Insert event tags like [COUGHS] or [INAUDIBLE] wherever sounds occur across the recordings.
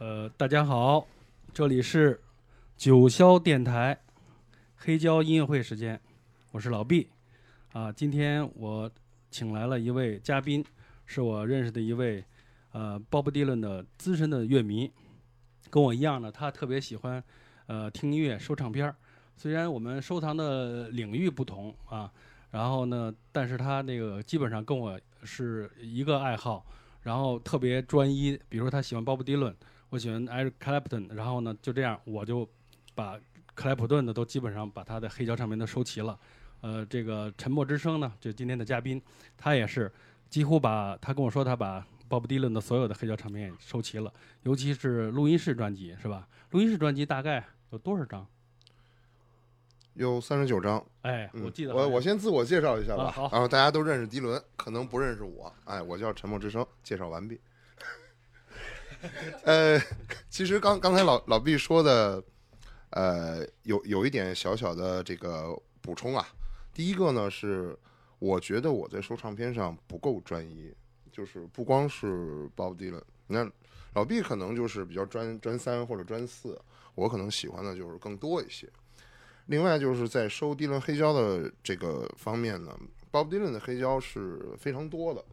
呃，大家好，这里是九霄电台黑胶音乐会时间，我是老毕啊。今天我请来了一位嘉宾，是我认识的一位呃鲍勃迪伦的资深的乐迷，跟我一样呢，他特别喜欢呃听音乐、收唱片儿。虽然我们收藏的领域不同啊，然后呢，但是他那个基本上跟我是一个爱好，然后特别专一。比如说他喜欢鲍勃迪伦，我喜欢艾瑞克莱普顿，然后呢就这样，我就把克莱普顿的都基本上把他的黑胶唱片都收齐了。呃，这个沉默之声呢，就今天的嘉宾，他也是几乎把他跟我说他把鲍勃迪伦的所有的黑胶唱片也收齐了，尤其是录音室专辑，是吧？录音室专辑大概有多少张？有三十九张，哎，嗯我记得我我先自我介绍一下吧，啊好然后大家都认识迪伦，可能不认识我，哎，我叫沉默之声，介绍完毕。[LAUGHS] 呃，其实刚刚才老老毕说的，呃，有有一点小小的这个补充啊。第一个呢是，我觉得我在收唱片上不够专一，就是不光是 Bob Dylan，你看老毕可能就是比较专专三或者专四，我可能喜欢的就是更多一些。另外就是在收迪伦黑胶的这个方面呢，Bob Dylan 的黑胶是非常多的，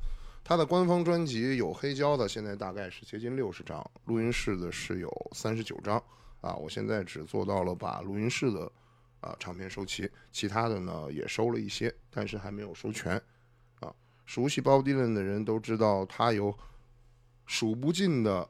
他的官方专辑有黑胶的，现在大概是接近六十张，录音室的是有三十九张啊。我现在只做到了把录音室的啊唱片收齐，其他的呢也收了一些，但是还没有收全啊。熟悉 Bob Dylan 的人都知道，他有数不尽的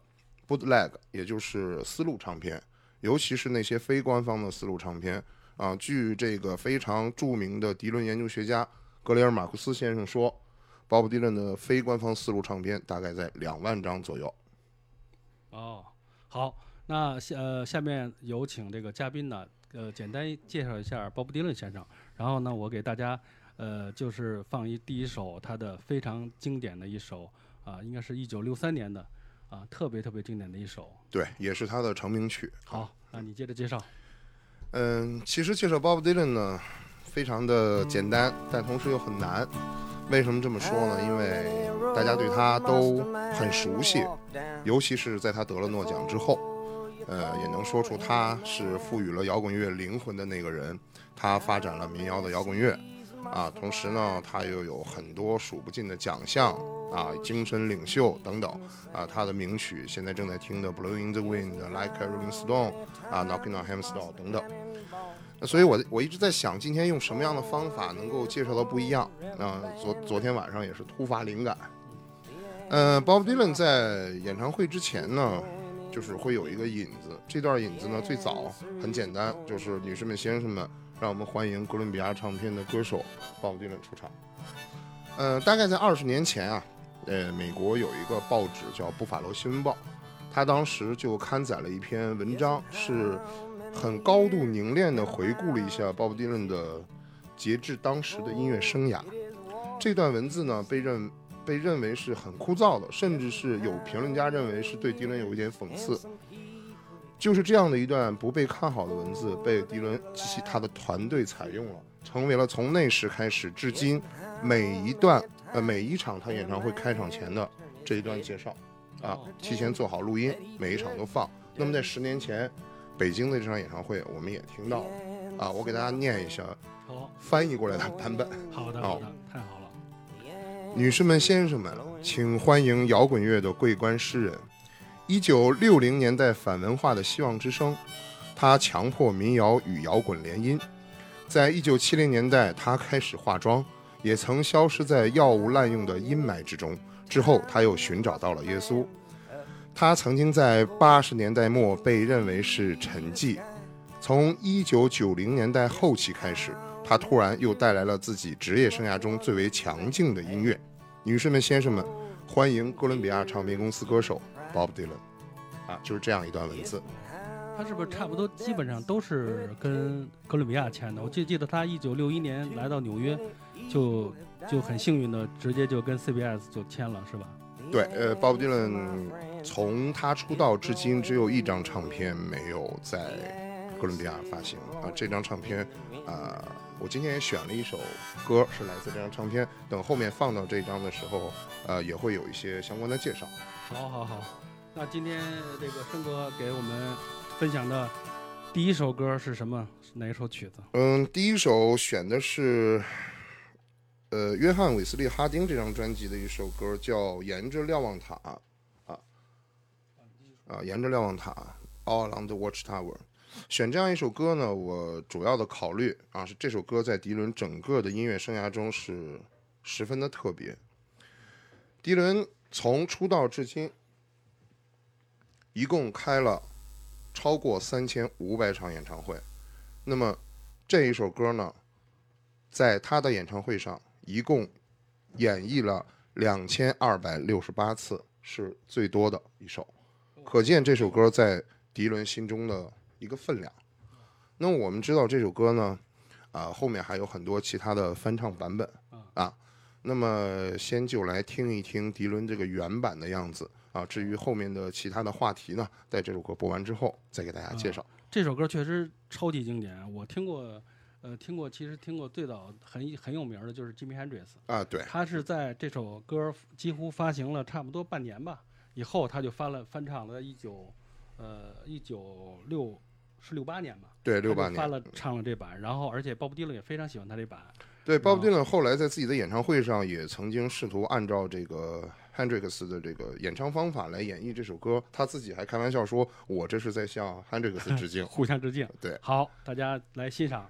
bootleg，也就是丝路唱片，尤其是那些非官方的丝路唱片。啊，据这个非常著名的迪伦研究学家格雷尔马库斯先生说，鲍勃迪伦的非官方丝路唱片大概在两万张左右。哦，好，那下呃下面有请这个嘉宾呢，呃，简单介绍一下鲍勃迪伦先生，然后呢，我给大家呃就是放一第一首他的非常经典的一首啊、应该是一九六三年的啊、特别特别经典的一首。对，也是他的成名曲。好，那你接着介绍。嗯，其实介绍 Bob Dylan 呢，非常的简单，但同时又很难。为什么这么说呢？因为大家对他都很熟悉，尤其是在他得了诺奖之后，呃，也能说出他是赋予了摇滚乐灵魂的那个人。他发展了民谣的摇滚乐，啊，同时呢，他又有很多数不尽的奖项啊，精神领袖等等啊。他的名曲现在正在听的《Blowing in the Wind》、《Like a Rolling Stone》啊，《Knocking on Heaven's Door》等等。所以我，我一直在想，今天用什么样的方法能够介绍到不一样？啊、昨昨天晚上也是突发灵感。呃，Bob Dylan 在演唱会之前呢，就是会有一个引子。这段引子呢，最早很简单，就是女士们、先生们，让我们欢迎哥伦比亚唱片的歌手 Bob Dylan 出场。呃，大概在二十年前啊，呃，美国有一个报纸叫《布法罗新闻报》，它当时就刊载了一篇文章，是很高度凝练地回顾了一下鲍勃迪伦的截至当时的音乐生涯。这段文字呢，被认被认为是很枯燥的，甚至是有评论家认为是对迪伦有一点讽刺。就是这样的一段不被看好的文字，被迪伦及其他的团队采用了，成为了从那时开始至今每一段呃每一场他演唱会开场前的这一段介绍啊，提前做好录音，每一场都放。那么在十年前，北京的这场演唱会我们也听到了啊，我给大家念一下，翻译过来的版本。好的，哦好的，太好了。女士们、先生们，请欢迎摇滚乐的桂冠诗人。一九六零年代反文化的希望之声，他强迫民谣与摇滚联姻。在一九七零年代，他开始化妆，也曾消失在药物滥用的阴霾之中。之后，他又寻找到了耶稣。他曾经在八十年代末被认为是沉寂，从一九九零年代后期开始，他突然又带来了自己职业生涯中最为强劲的音乐。女士们、先生们，欢迎哥伦比亚唱片公司歌手 Bob Dylan。啊，就是这样一段文字。他是不是差不多基本上都是跟哥伦比亚签的？我记记得他一九六一年来到纽约，就就很幸运的直接就跟 CBS 就签了，是吧？对，呃，Bob Dylan 从他出道至今只有一张唱片没有在哥伦比亚发行啊。这张唱片，啊、我今天也选了一首歌是来自这张唱片，等后面放到这张的时候，呃，也会有一些相关的介绍。好好好，那今天这个生哥给我们分享的第一首歌是什么？是哪一首曲子？嗯，第一首选的是，呃，约翰·韦斯利·哈丁这张专辑的一首歌，叫《沿着瞭望塔》啊啊，沿着瞭望塔，All Along the Watchtower。选这样一首歌呢，我主要的考虑啊是这首歌在迪伦整个的音乐生涯中是十分的特别。迪伦从出道至今，一共开了超过三千五百场演唱会。那么这一首歌呢，在他的演唱会上一共演绎了两千二百六十八次，是最多的一首。可见这首歌在迪伦心中的一个分量。那我们知道这首歌呢，啊，后面还有很多其他的翻唱版本啊。那么先就来听一听迪伦这个原版的样子啊。至于后面的其他的话题呢，在这首歌播完之后再给大家介绍。这首歌确实超级经典，我听过，呃，听过，其实听过最早很很有名的就是 Jimmy Hendrix 啊，对，他是在这首歌几乎发行了差不多半年吧，以后他就翻了翻唱了，在一九，呃，一九六是六八年吧，对，六八年翻了唱了这版，然后而且鲍勃迪伦也非常喜欢他这版。对，鲍勃迪伦后来在自己的演唱会上也曾经试图按照这个 Hendrix 的这个演唱方法来演绎这首歌，他自己还开玩笑说：“我这是在向 Hendrix 致敬，[LAUGHS] 互相致敬。”对，好，大家来欣赏。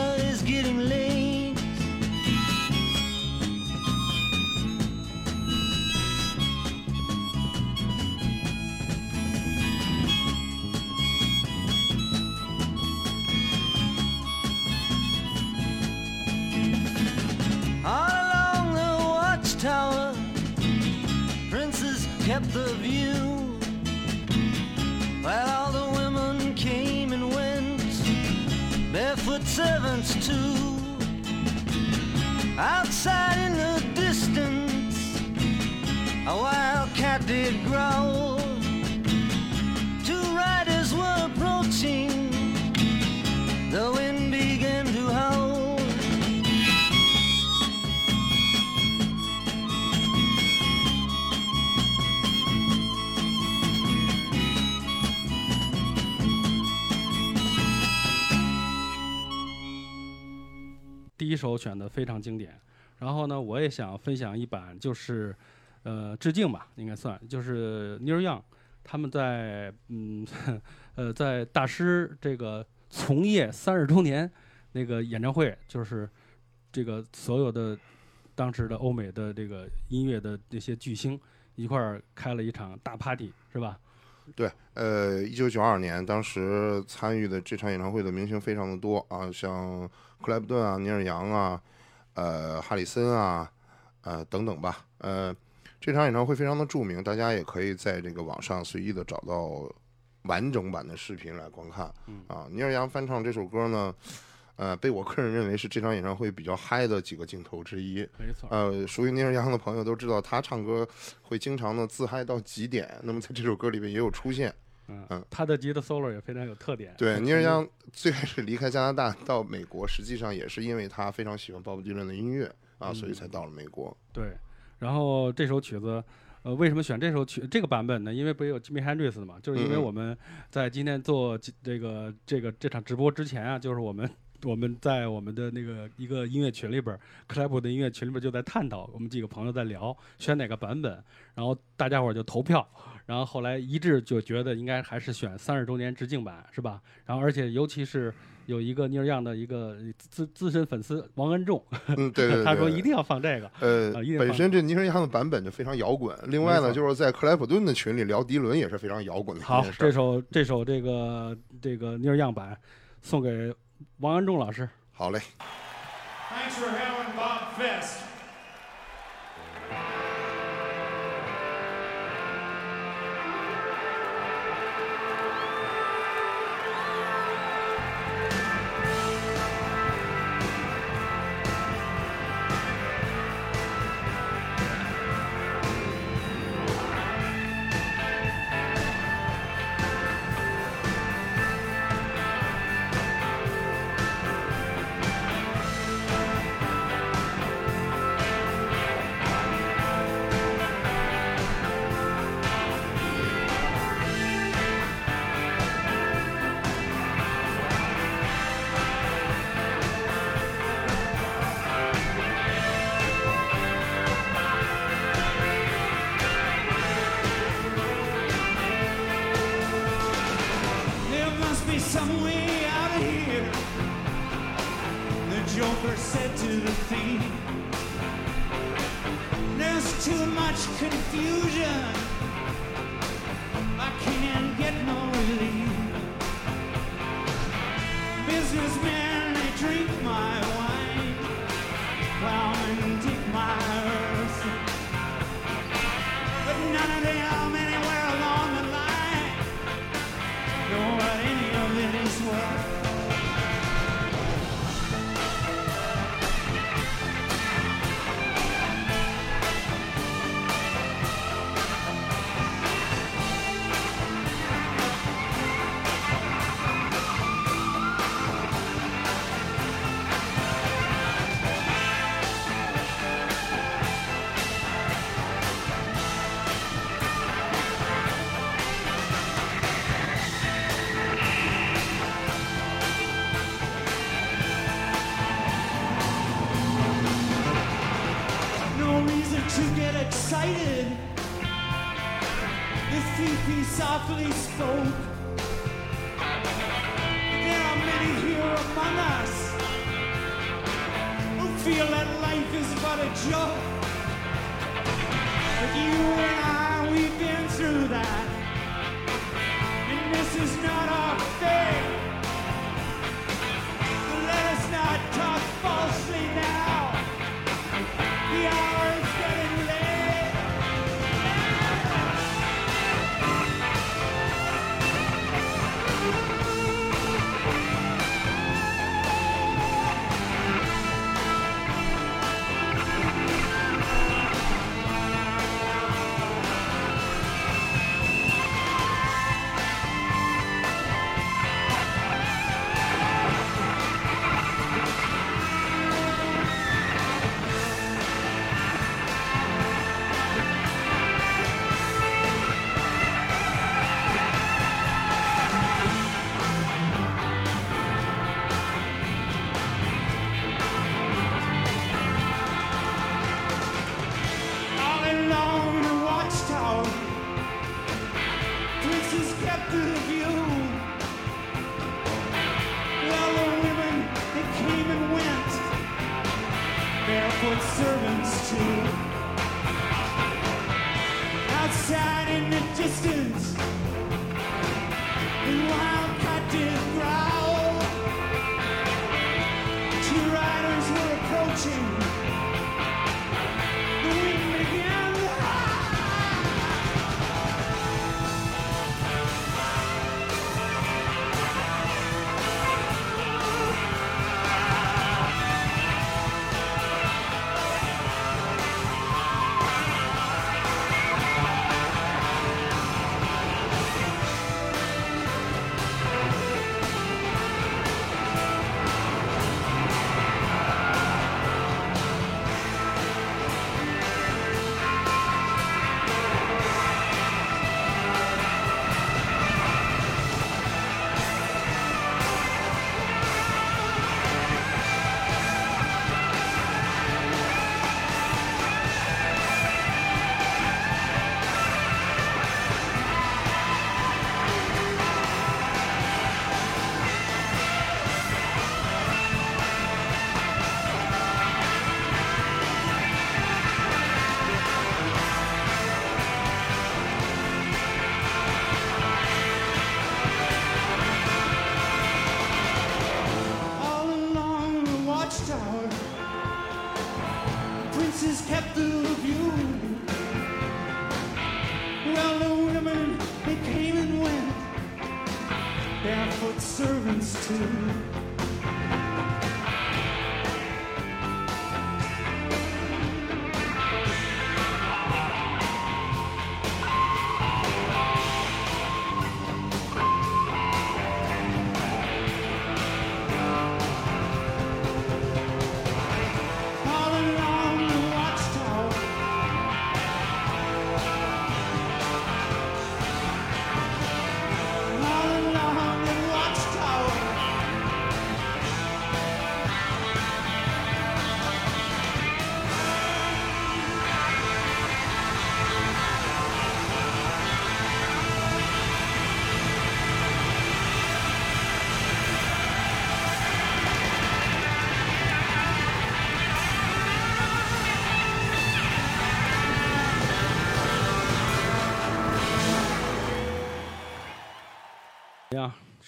kept the view. While all the women came and went, barefoot servants too. Outside in the distance, a wild cat did growl. Two riders were approaching, the wind 一首选的非常经典。然后呢，我也想分享一版，就是呃致敬吧，应该算，就是 Neil Young 他们在嗯 [LAUGHS] 呃在大师这个从业三十周年那个演唱会，就是这个所有的当时的欧美的这个音乐的这些巨星一块儿开了一场大 party，是吧？对，呃，一九九二年，当时参与的这场演唱会的明星非常的多啊，像克莱布顿啊、尼尔杨啊、呃、哈里森啊、呃等等吧。呃，这场演唱会非常的著名，大家也可以在这个网上随意的找到完整版的视频来观看。啊，尼尔杨翻唱这首歌呢，呃，被我个人认为是这场演唱会比较嗨的几个镜头之一。没错。呃，熟悉尼尔杨的朋友都知道，他唱歌会经常的自嗨到极点。那么在这首歌里面也有出现嗯嗯，他的吉他 solo 也非常有特点。对，[LAUGHS] 尼尔杨最开始离开加拿大到美国，实际上也是因为他非常喜欢鲍勃迪伦的音乐啊，嗯所以才到了美国。对，然后这首曲子，呃，为什么选这首曲这个版本呢？因为不是有 Jimmy Hendrix 的嘛，就是因为我们在今天做这这个这个这场直播之前啊，就是我们我们在我们的那个一个音乐群里边儿，克莱普的音乐群里边就在探讨，我们几个朋友在聊选哪个版本，然后大家伙儿就投票，然后后来一致就觉得应该还是选三十周年致敬版，是吧？然后而且尤其是有一个尼尔样的一个资资深粉丝王恩仲，嗯，对对对，[LAUGHS] 他说一定要放这个。呃本身这尼尔样的版本就非常摇滚。另外呢，就是在克莱普顿的群里聊迪伦也是非常摇滚的好。这首这首这个这个尼尔样版送给王安仲老师。好嘞，Thanks for having Bob Fest.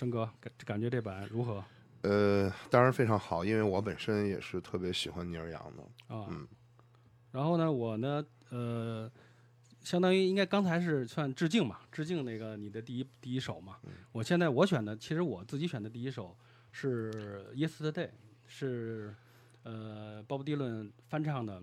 么样，申哥感感觉这版如何呃，当然非常好，因为我本身也是特别喜欢尼尔杨的。啊？嗯然后呢，我呢，呃，相当于应该刚才是算致敬嘛，致敬那个你的第一第一首嘛。嗯我现在我选的，其实我自己选的第一首是《Yesterday》，是呃鲍勃迪伦翻唱的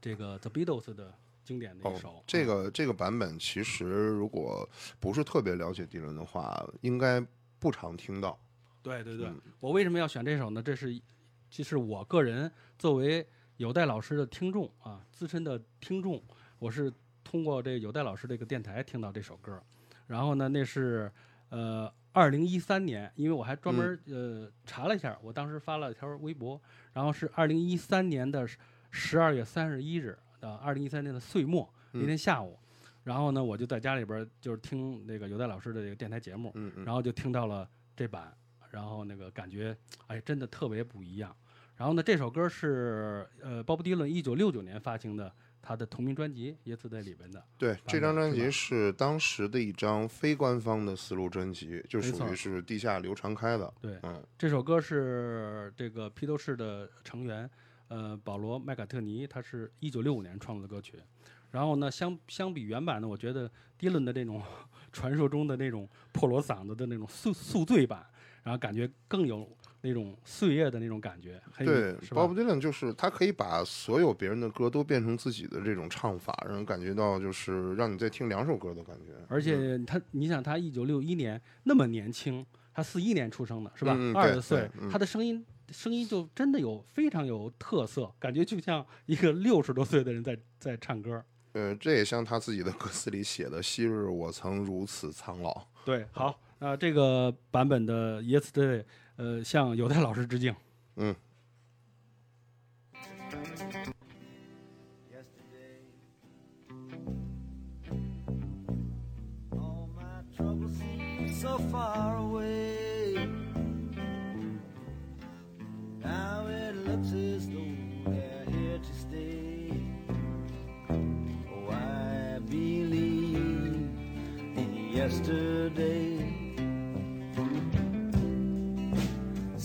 这个 The Beatles 的经典的一首。哦，这个这个版本其实如果不是特别了解迪伦的话，应该不常听到。对对对，嗯。我为什么要选这首呢？这是，这是我个人作为有代老师的听众啊，资深的听众，我是通过这有代老师这个电台听到这首歌，然后呢，那是呃二零一三年，因为我还专门、呃查了一下，我当时发了一条微博，然后是二零一三年的十二月三十一日啊，二零一三年的岁末那天下午，然后呢，我就在家里边就是听那个有代老师的这个电台节目，嗯嗯，然后就听到了这版，然后那个感觉，哎，真的特别不一样。然后呢，这首歌是呃鲍勃迪伦一九六九年发行的他的同名专辑《也是在里边的。对，这张专辑是当时的一张非官方的丝路专辑，就属于是地下流传开的。对，嗯这首歌是这个披头士的成员呃保罗麦卡特尼，他是一九六五年创作的歌曲。然后呢，相相比原版呢，我觉得迪伦的这种 [LAUGHS] 传说中的那种破锣嗓子的那种宿宿醉版，然后感觉更有那种岁月的那种感觉，对，Bob Dylan 就是他可以把所有别人的歌都变成自己的这种唱法，让人感觉到就是让你在听两首歌的感觉。而且他，你想他一九六一年那么年轻，他四一年出生的是吧二十岁，嗯他的声音声音就真的有非常有特色，感觉就像一个六十多岁的人在在唱歌。呃，这也像他自己的 [LAUGHS] 歌词里写的：“昔日我曾如此苍老。”对，好，那这个版本的《Yesterday》，呃，向犹太老师致敬。嗯。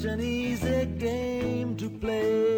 Such an easy game to play.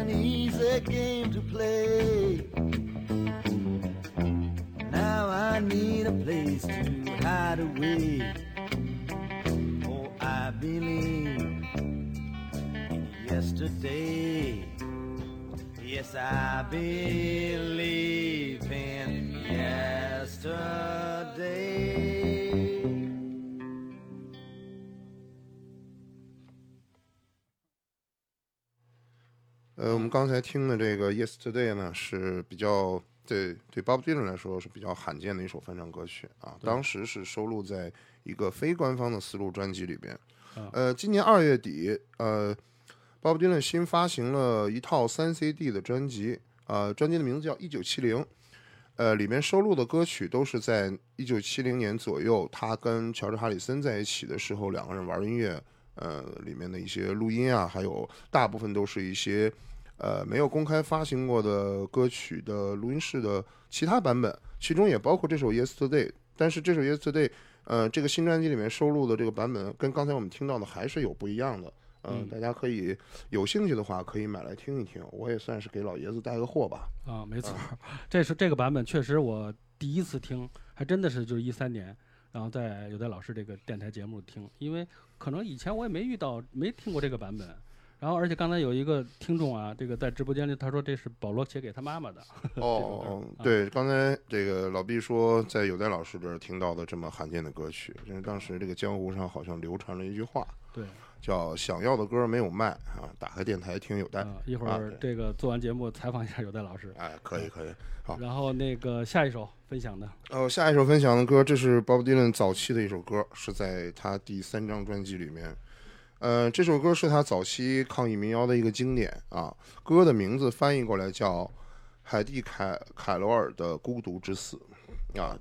An easy game 刚才听的这个《Yesterday》呢，是比较对对 Bob Dylan 来说是比较罕见的一首翻唱歌曲啊。当时是收录在一个非官方的丝路专辑里边。呃，今年二月底，呃，Bob Dylan 新发行了一套三 CD 的专辑，呃，专辑的名字叫《一九七零》，呃，里面收录的歌曲都是在一九七零年左右，他跟乔治哈里森在一起的时候，两个人玩音乐，呃，里面的一些录音啊，还有大部分都是一些。呃，没有公开发行过的歌曲的录音室的其他版本，其中也包括这首《Yesterday》。但是这首《Yesterday》，呃，这个新专辑里面收录的这个版本，跟刚才我们听到的还是有不一样的。嗯，大家可以有兴趣的话，可以买来听一听。我也算是给老爷子带个货吧。啊，没错，这是这个版本，确实我第一次听，还真的是就是一三年，然后在有在老师这个电台节目听，因为可能以前我也没遇到，没听过这个版本。然后，而且刚才有一个听众啊，这个在直播间里，他说这是保罗写给他妈妈的。[LAUGHS] 哦哦，对，刚才这个老毕说在有代老师这儿听到的这么罕见的歌曲，因为当时这个江湖上好像流传了一句话，对，叫“想要的歌没有卖啊，打开电台听有代”。一会儿这个做完节目采访一下有代老师。哎，可以可以，好。然后那个下一首分享的，哦，下一首分享的歌，这是 Bob Dylan 早期的一首歌，是在他第三张专辑里面。呃，这首歌是他早期抗议民谣的一个经典啊。歌的名字翻译过来叫海蒂凯凯罗尔的《孤独之死》啊。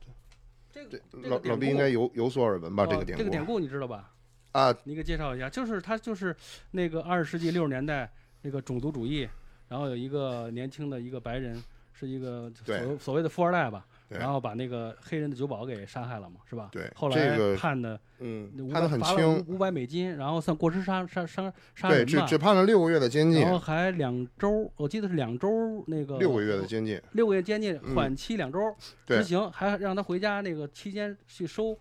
这个老老毕应该有有所耳闻吧？这个典故。这个典故你知道吧？啊，你给介绍一下。就是他就是那个二十世纪六十年代那个种族主义，然后有一个年轻的一个白人，是一个所所谓的富二代吧。然后把那个黑人的酒保给杀害了嘛，是吧？对。后来判的，嗯，判的很轻，五百美金，然后算过失杀杀杀杀人对，只只判了六个月的监禁。然后还两周，我记得是两周那个。六个月的监禁。六个月监禁，缓期两周执行，还让他回家那个期间去收，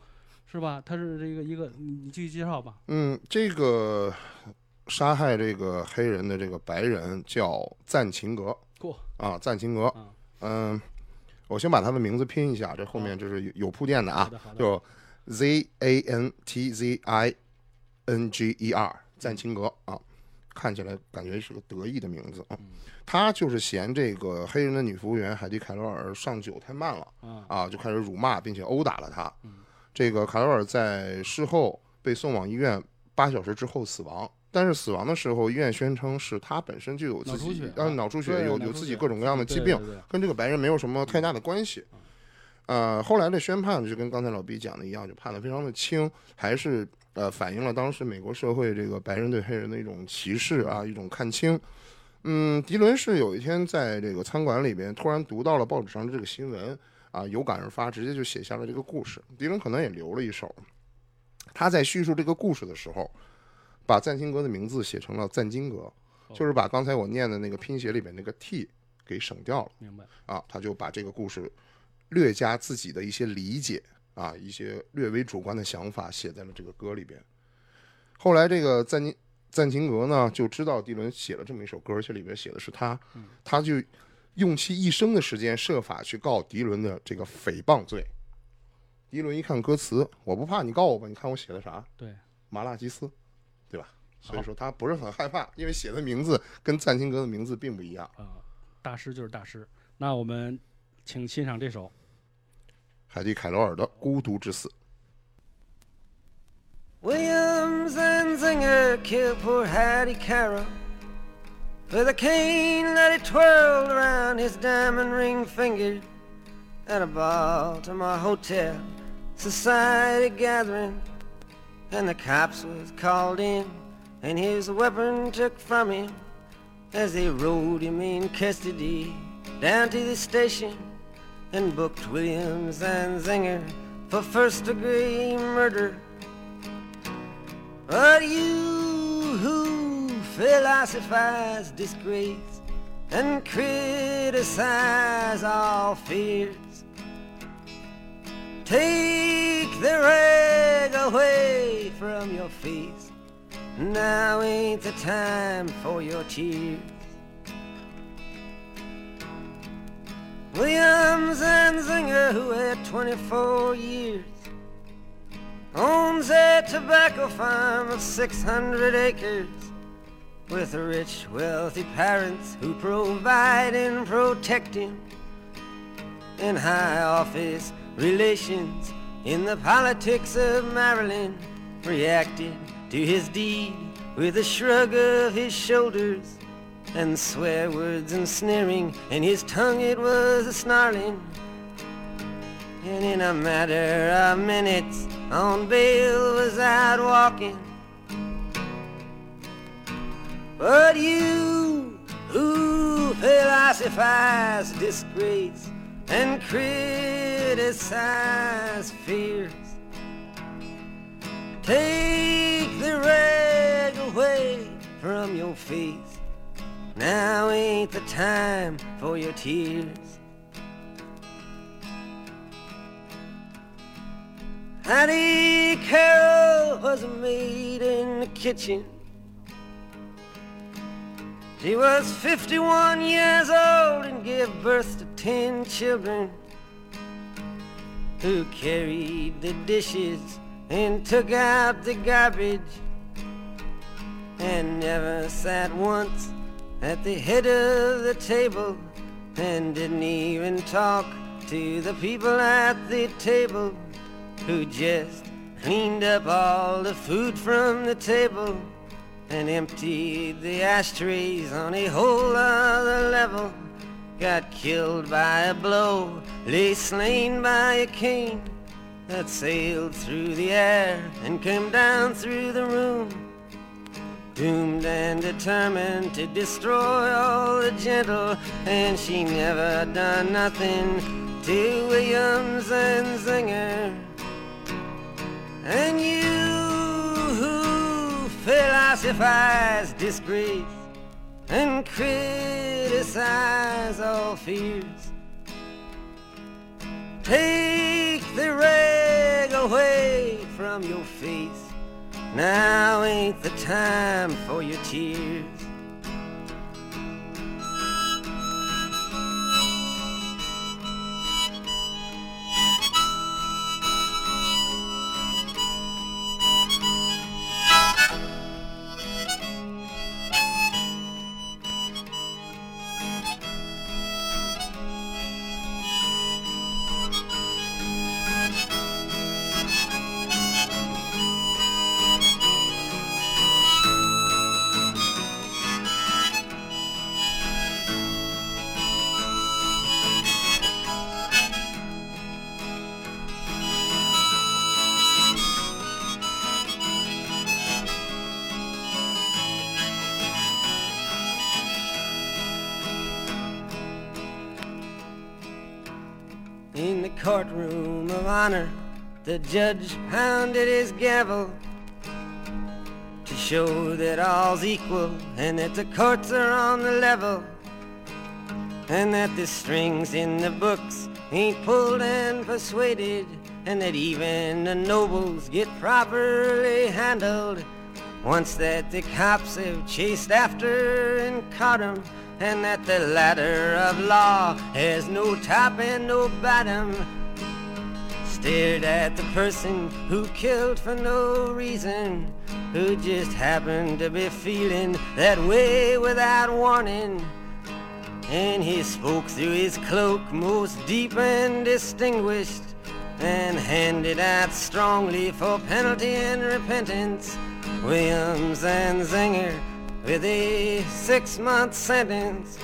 是吧？他是这个一个，你继续介绍吧。嗯，这个杀害这个黑人的这个白人叫赞琴格。过啊，赞琴格。嗯。我先把他的名字拼一下，这后面就是有有铺垫的啊，就 Z A N T Z I N G E R，赞钦格啊，看起来感觉是个得意的名字啊。他就是嫌这个黑人的女服务员海蒂凯罗尔上酒太慢了啊，就开始辱骂并且殴打了他。这个凯罗尔在事后被送往医院，八小时之后死亡。但是死亡的时候，医院宣称是他本身就有自己呃脑出血，有有自己各种各样的疾病，跟这个白人没有什么太大的关系。呃，后来的宣判就跟刚才老毕讲的一样，就判的非常的轻，还是呃反映了当时美国社会这个白人对黑人的一种歧视啊，一种看清。嗯，迪伦是有一天在这个餐馆里边突然读到了报纸上的这个新闻啊，有感而发，直接就写下了这个故事。迪伦可能也留了一手，他在叙述这个故事的时候。把赞金格的名字写成了赞金格，就是把刚才我念的那个拼写里边那个 T 给省掉了。明白啊，他就把这个故事略加自己的一些理解啊，一些略微主观的想法写在了这个歌里边。后来这个赞金赞金格呢就知道迪伦写了这么一首歌，而且里边写的是他，他就用其一生的时间设法去告迪伦的这个诽谤罪。迪伦一看歌词，我不怕你告我吧？你看我写的啥？对，麻辣鸡丝。所以说他不是很害怕，因为写的名字跟赞清格的名字并不一样啊。大师就是大师。那我们请欣赏这首海蒂凯罗尔的《孤独之死》。Williams and Zinger killed poor Hattie Carroll with a cane that he twirled around his diamond ring finger at a Baltimore hotel society gathering. and the cops was called in, and his weapon took from him as they rode him in custody down to the station and booked Williams and Zinger for first degree murder. But you who philosophize disgrace and criticize all fears. Take the rag away from your face. Now ain't the time for your tears. Williams and Zinger, who had 24 years, owns a tobacco farm of 600 acres with rich, wealthy parents who provide and protect him in high office relations in the politics of Maryland reacted to his deed with a shrug of his shoulders and swear words and sneering, and his tongue it was a snarling. And in a matter of minutes, on bail was out walking. But you who philosophize disgrace and criticize fears, take the rag away from your face. Now ain't the time for your tears. Hattie Carroll was a maid in the kitchen. She was 51 years old and gave birth to 10 children who carried the dishes and took out the garbage and never sat once at the head of the table and didn't even talk to the people at the table who just cleaned up all the food from the table and emptied the ashtrays on a whole other level. Got killed by a blow, lay slain by a cane that sailed through the air and came down through the room. Doomed and determined to destroy all the gentle, and she never done nothing to Williams and Zinger. And you who philosophize disgrace and criticize all fears, take the rag away from your face. Now ain't the time for your tears. Honor, the judge pounded his gavel to show that all's equal and that the courts are on the level and that the strings in the books ain't pulled and persuaded and that even the nobles get properly handled once that the cops have chased after and caught 'em and that the ladder of law has no top and no bottom. Stared at the person who killed for no reason, who just happened to be feeling that way without warning. And he spoke through his cloak most deep and distinguished, and handed out strongly for penalty and repentance. Williams and Zinger with a six month sentence.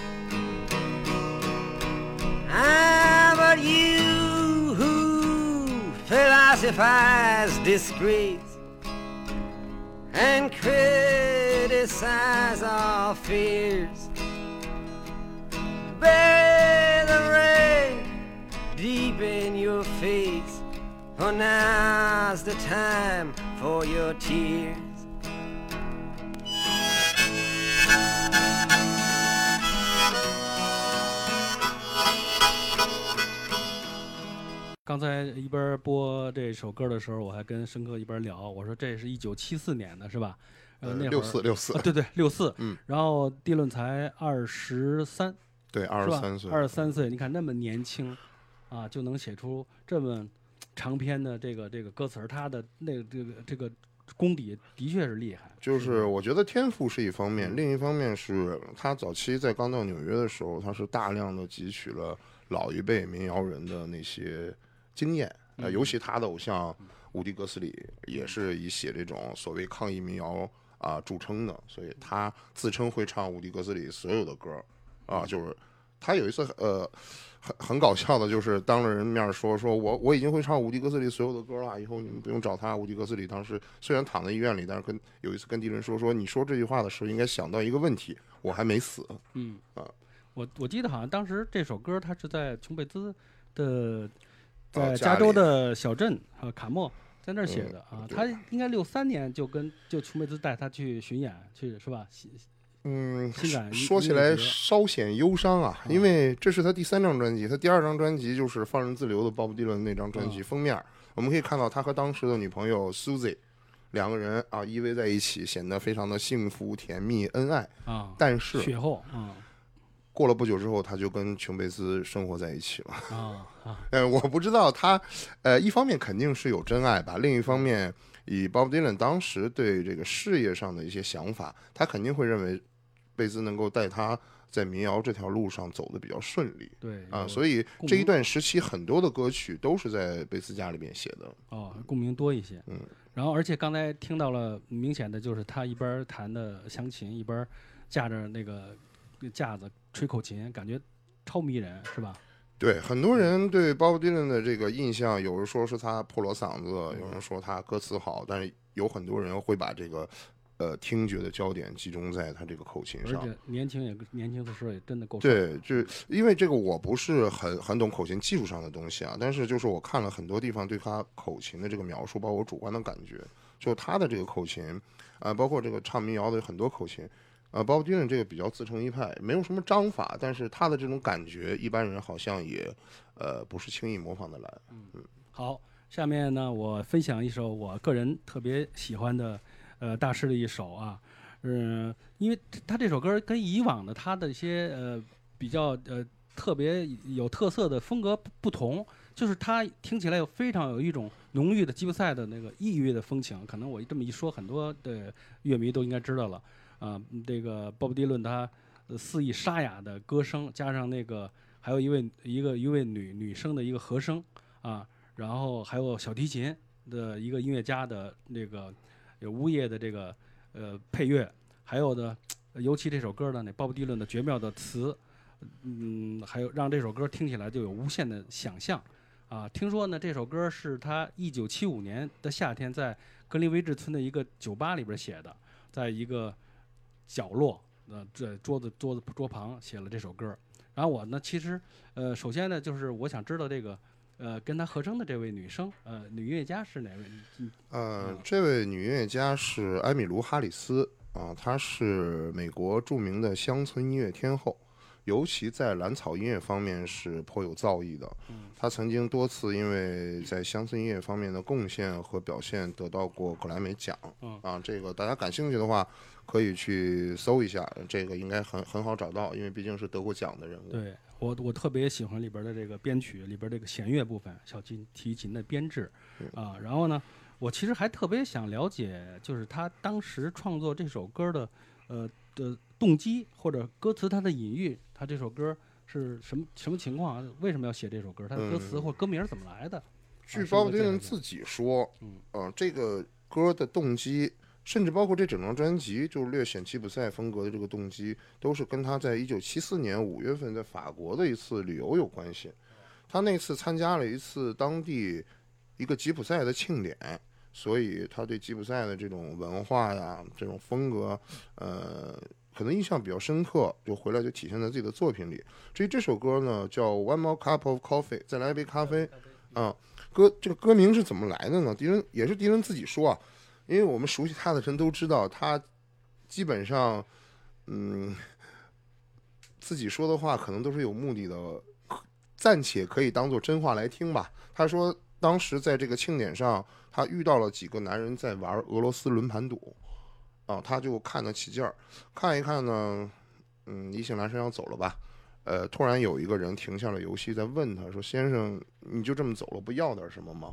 Ah, but you philosophize disgrace and criticize all fears, bear the rain deep in your face, for now's the time for your tears. 刚才一边播这首歌的时候，我还跟申哥一边聊，我说这是一九七四年的是吧？呃，那会六四六四啊，，对对，六四，嗯，然后地论才二十三，对，二十三岁，二十三岁，你看那么年轻，啊，就能写出这么长篇的这个这个歌词儿，他的那个这个这个功底的确是厉害。就是我觉得天赋是一方面，另一方面是他早期在刚到纽约的时候，他是大量的汲取了老一辈民谣人的那些经验，呃，嗯尤其他的偶像伍迪·格斯里也是以写这种所谓抗议民谣啊、著称的，所以他自称会唱伍迪·格斯里所有的歌啊，就是他有一次呃很很搞笑的，就是当着人面说说我我已经会唱伍迪·格斯里所有的歌了，以后你们不用找他。伍迪·格斯里当时虽然躺在医院里，但是跟有一次跟敌人说说，你说这句话的时候应该想到一个问题，我还没死。嗯啊，我我记得好像当时这首歌他是在琼贝兹的，在哦加州的小镇啊卡莫在那儿写嗯的啊，他应该六三年就跟就琼贝兹带他去巡演去是吧？嗯，说起来稍显忧伤啊，因为这是他第三张专辑，他第二张专辑就是《放任自流》的鲍勃迪伦那张专辑嗯封面，我们可以看到他和当时的女朋友 Susie 两个人啊依偎在一起，显得非常的幸福、甜蜜、恩爱。啊，但是雪后啊过了不久之后，他就跟琼贝斯生活在一起了。啊啊，[LAUGHS] 呃，我不知道他，呃，一方面肯定是有真爱吧，另一方面，以 Bob Dylan 当时对这个事业上的一些想法，他肯定会认为贝兹能够带他在民谣这条路上走得比较顺利对啊，以所以这一段时期很多的歌曲都是在贝斯家里面写的。哦，共鸣多一些。嗯，然后而且刚才听到了明显的就是他一边弹的湘琴，一边架着那个架子吹口琴，感觉超迷人，是吧？对，很多人对 Bob Dylan 的这个印象，有人说是他破锣嗓子，嗯有人说他歌词好，但是有很多人会把这个呃听觉的焦点集中在他这个口琴上。而且年轻也年轻的时候也真的够。对，就是因为这个我不是很很懂口琴技术上的东西啊，但是就是我看了很多地方对他口琴的这个描述，包括我主观的感觉，就他的这个口琴，啊、包括这个唱民谣的很多口琴，呃，包括 Dylan 这个比较自成一派，没有什么章法，但是他的这种感觉，一般人好像也呃不是轻易模仿的来。嗯好，下面呢，我分享一首我个人特别喜欢的，呃，大师的一首啊，嗯、因为他这首歌跟以往的他的一些呃比较呃特别有特色的风格不不同，就是他听起来有非常有一种浓郁的吉普赛的那个异域的风情，可能我这么一说，很多的乐迷都应该知道了啊、这个鲍勃迪伦他肆意沙哑的歌声，加上那个还有一位一个一位女女生的一个和声啊。然后还有小提琴的一个音乐家的那个有呜咽的这个呃配乐，还有的，尤其这首歌的那鲍勃迪伦的绝妙的词，嗯，还有让这首歌听起来就有无限的想象啊。听说呢，这首歌是他一九七五年的夏天在格林威治村的一个酒吧里边写的，在一个角落，呃，这桌子桌子桌旁写了这首歌。然后我呢，其实呃，首先呢，就是我想知道这个。呃，跟他合声的这位女生，呃，女音乐家是哪位？嗯呃，这位女音乐家是埃米卢·哈里斯啊，她是美国著名的乡村音乐天后，尤其在蓝草音乐方面是颇有造诣的。她曾经多次因为在乡村音乐方面的贡献和表现得到过格莱美奖。嗯啊，这个大家感兴趣的话，可以去搜一下，这个应该很很好找到，因为毕竟是得过奖的人物。对我，我特别喜欢里边的这个编曲，里边这个弦乐部分，小提提琴的编制啊。然后呢，我其实还特别想了解，就是他当时创作这首歌的呃的动机或者歌词它的隐喻，他这首歌是什么什么情况啊？为什么要写这首歌？他的歌词嗯或歌名怎么来的？据啊鲍勃迪伦是不是这样子自己说，嗯呃，这个歌的动机，甚至包括这整张专辑，就是略显吉普赛风格的这个动机，都是跟他在一九七四年五月份在法国的一次旅游有关系。他那次参加了一次当地一个吉普赛的庆典，所以他对吉普赛的这种文化呀、这种风格，呃，可能印象比较深刻，就回来就体现在自己的作品里。至于这首歌呢，叫《One More Cup of Coffee》，再来一杯咖啡，啊，歌这个歌名是怎么来的呢？迪伦也是迪伦自己说啊，因为我们熟悉他的人都知道，他基本上，嗯，自己说的话可能都是有目的的，暂且可以当做真话来听吧。他说，当时在这个庆典上，他遇到了几个男人在玩俄罗斯轮盘赌，啊，他就看得起劲儿，看一看呢，嗯，意兴阑珊要走了吧。呃，突然有一个人停下了游戏，在问他说：“先生，你就这么走了，不要点什么吗？”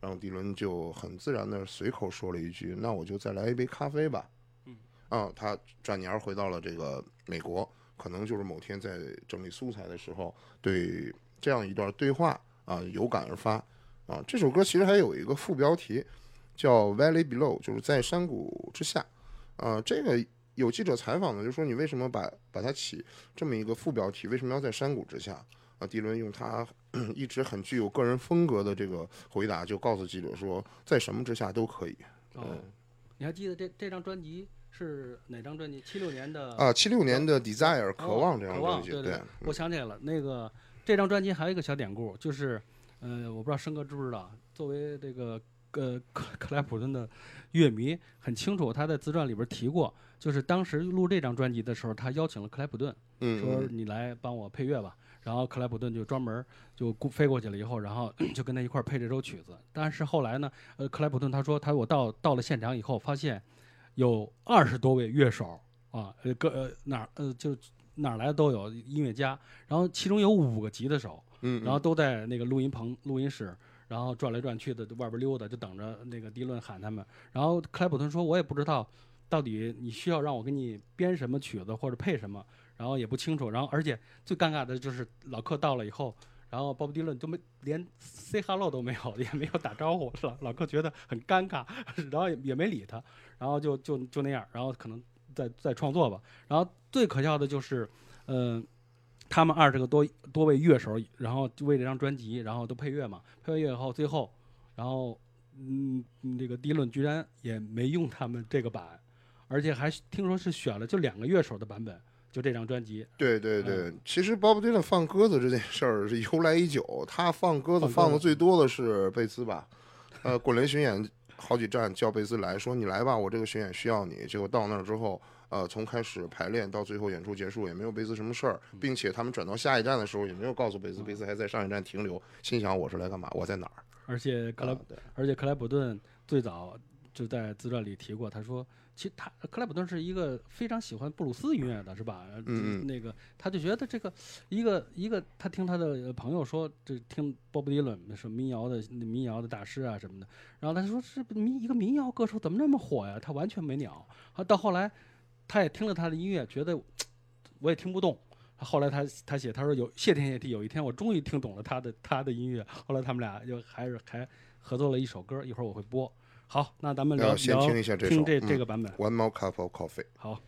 然后迪伦就很自然的随口说了一句：“那我就再来一杯咖啡吧。”嗯，啊，他转年回到了这个美国，可能就是某天在整理素材的时候，对这样一段对话啊有感而发。啊，这首歌其实还有一个副标题叫《Valley Below》，就是在山谷之下。啊，这个有记者采访呢，就说你为什么把把它起这么一个副标题？为什么要在山谷之下？啊，迪伦用他 [CLEARS THROAT] 一直很具有个人风格的这个回答，就告诉记者说，在什么之下都可以。哦，你还记得这这张专辑是哪张专辑？七六年的啊，七六年的《Desire》渴望这张渴专辑，望对对，我想起来了，那个这张专辑还有一个小典故，就是，呃，我不知道生哥知不知道，作为这个呃克克莱普顿的乐迷，很清楚他在自传里边提过，就是当时录这张专辑的时候，他邀请了克莱普顿，嗯，说嗯你来帮我配乐吧。然后克莱普顿就专门就飞过去了以后，然后 [CLEARS THROAT] 就跟他一块儿配这首曲子。但是后来呢，呃，克莱普顿他说他我到到了现场以后，发现有二十多位乐手啊，呃各呃哪儿呃就哪儿来的都有音乐家，然后其中有五个吉他手，嗯，然后都在那个录音棚、录音室，然后转来转去的，外边溜达，就等着那个迪伦喊他们。然后克莱普顿说：“我也不知道到底你需要让我给你编什么曲子或者配什么，然后也不清楚。然后而且最尴尬的就是老克到了以后，然后鲍勃迪伦都没连 say hello 都没有，[LAUGHS] 也没有打招呼，老老克觉得很尴尬，[LAUGHS] 然后也也没理他，然后就就就那样，然后可能再再创作吧。然后最可笑的就是，嗯、他们二十个多多位乐手，然后就为这张专辑，然后都配乐嘛。配完乐以后，最后，然后，嗯，这个迪伦居然也没用他们这个版，而且还听说是选了就两个乐手的版本，就这张专辑。对对嗯对，其实 Bob Dylan 放鸽子这件事儿是由来已久，他放鸽子放的最多的是贝斯吧，呃，滚雷巡演好几站叫贝斯来说你来吧，我这个巡演需要你。结果到那儿之后，呃，从开始排练到最后演出结束也没有贝斯什么事儿，并且他们转到下一站的时候也没有告诉贝斯，贝斯还在上一站停留，心想我是来干嘛？我在哪儿？而且克莱、啊而且克莱普顿最早就在自传里提过，他说，其实他克莱普顿是一个非常喜欢布鲁斯音乐的，是吧？呃嗯嗯那个他就觉得这个一个一个，他听他的朋友说，这听鲍勃迪伦是民谣的民谣的大师啊什么的，然后他说是民一个民谣歌手怎么那么火呀？他完全没鸟。啊，到后来他也听了他的音乐，觉得我也听不懂。后来他他写他说有谢天谢地，有一天我终于听懂了他的他的音乐。后来他们俩就还是还合作了一首歌，一会儿我会播。好，那咱们聊先聊听一下这首听这嗯这个版本。One more cup of coffee。好，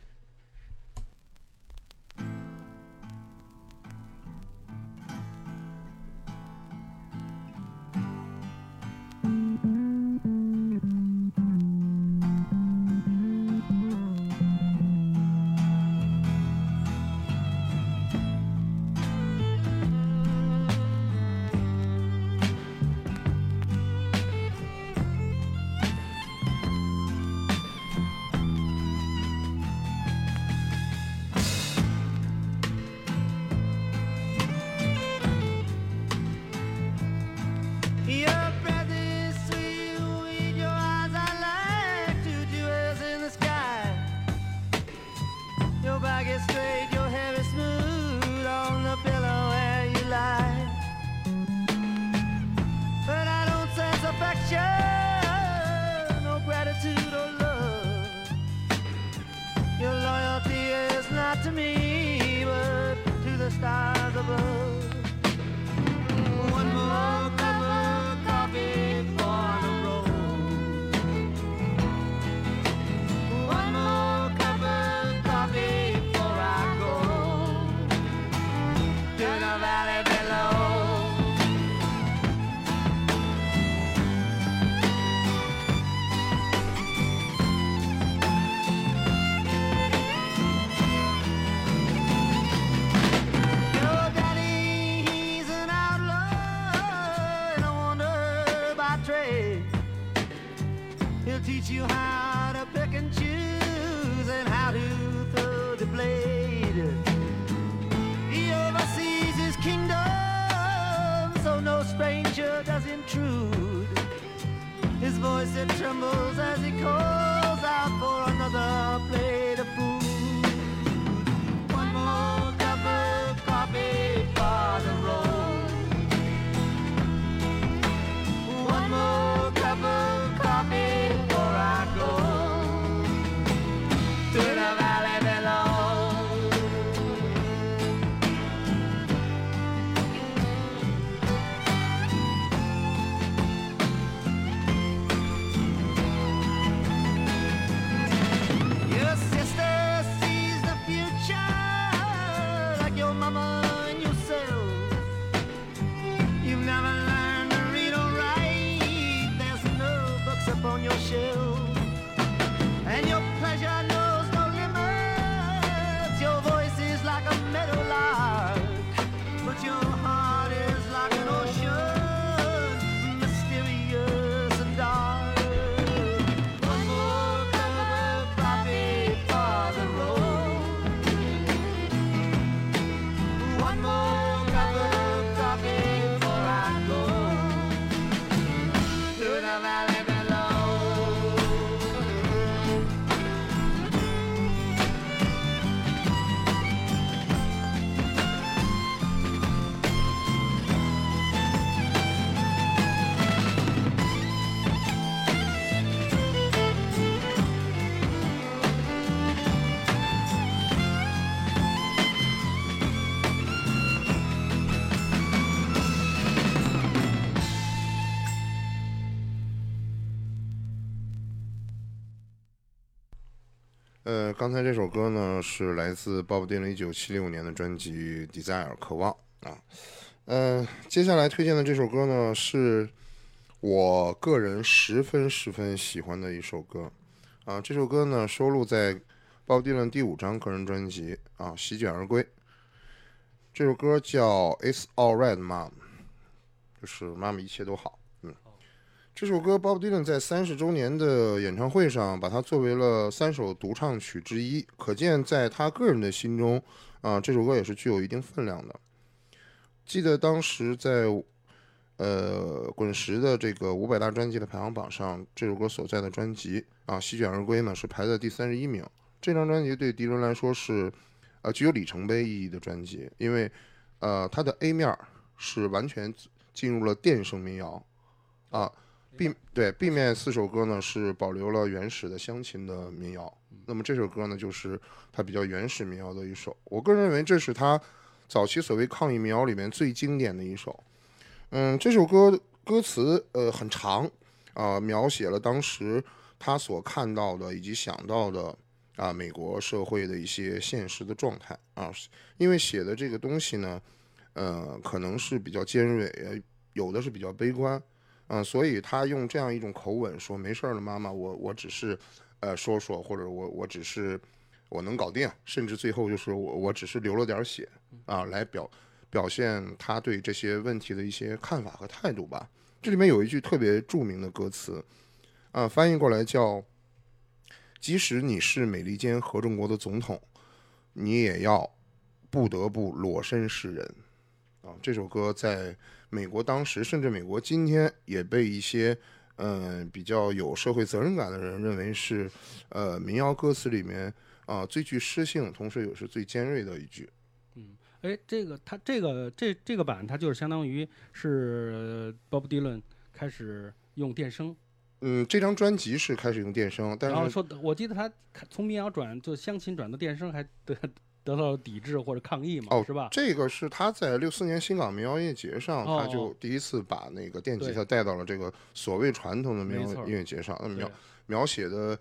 trembles as he calls 刚才这首歌呢是来自鲍勃迪伦一九七六年的专辑《Desire》渴望啊。呃，接下来推荐的这首歌呢是我个人十分十分喜欢的一首歌啊。这首歌呢收录在鲍勃迪伦第五张个人专辑啊《席卷而归》。这首歌叫《It's All Right, Mom》，就是妈妈一切都好。这首歌鲍勃迪伦在三十周年的演唱会上把它作为了三首独唱曲之一，可见在他个人的心中啊，这首歌也是具有一定分量的。记得当时在呃滚石的这个五百大专辑的排行榜上，这首歌所在的专辑啊《席卷而归》呢是排在第三十一名。这张专辑对迪伦来说是呃具有里程碑意义的专辑，因为呃它的 A 面是完全进入了电声民谣啊。B 对 B 面四首歌呢是保留了原始的乡亲的民谣，那么这首歌呢就是它比较原始民谣的一首。我个人认为这是他早期所谓抗议民谣里面最经典的一首。嗯，这首歌歌词呃很长啊、描写了当时他所看到的以及想到的啊美国社会的一些现实的状态啊，因为写的这个东西呢，呃可能是比较尖锐，呃有的是比较悲观。嗯，所以他用这样一种口吻说：“没事儿了，妈妈，我我只是，呃，说说，或者我我只是我能搞定，甚至最后就是我我只是流了点血啊，来表表现他对这些问题的一些看法和态度吧。”这里面有一句特别著名的歌词，啊，翻译过来叫：“即使你是美利坚合众国的总统，你也要不得不裸身示人。”啊，这首歌在美国当时，甚至美国今天也被一些嗯、呃比较有社会责任感的人认为是呃民谣歌词里面啊、最具诗性，同时也是最尖锐的一句。嗯哎，这个他这个这这个版，它就是相当于是 Bob Dylan 开始用电声，嗯，这张专辑是开始用电声，但是然后说，我记得他从民谣转就乡琴转到电声，还得得到了抵制或者抗议嘛，哦是吧？这个是他在六四年新港民谣音乐节上，哦他就第一次把那个电吉他带到了这个所谓传统的民谣音乐节上。那描描写的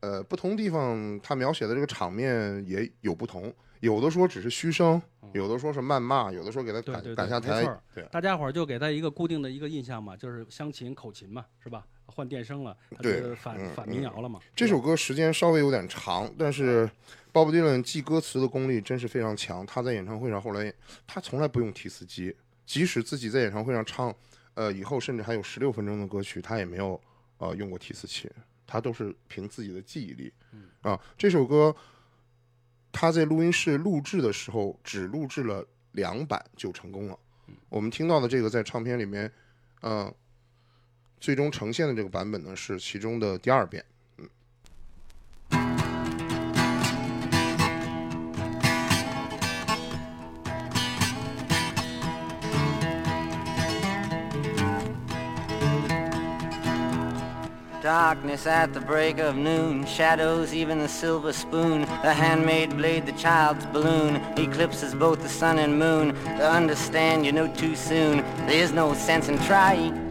呃不同地方，他描写的这个场面也有不同，有的说只是嘘声，有的说是谩骂，有的说给他赶下台对大家伙儿就给他一个固定的一个印象嘛，就是乡琴口琴嘛，是吧？换电声了，他对就是反嗯反民谣了嘛。这首歌时间稍微有点长，但是鲍勃迪伦记歌词的功力真是非常强。他在演唱会上后来，他从来不用提词机，即使自己在演唱会上唱，呃，以后甚至还有十六分钟的歌曲，他也没有呃用过提词器，他都是凭自己的记忆力。啊，这首歌他在录音室录制的时候只录制了两版就成功了。我们听到的这个在唱片里面，呃、最终呈现的这个版本呢是其中的第二遍。Darkness at the break of noon, shadows, even the silver spoon, the handmade blade, the child's balloon, eclipses both the sun and moon. To understand, you know too soon, there's no sense in trying.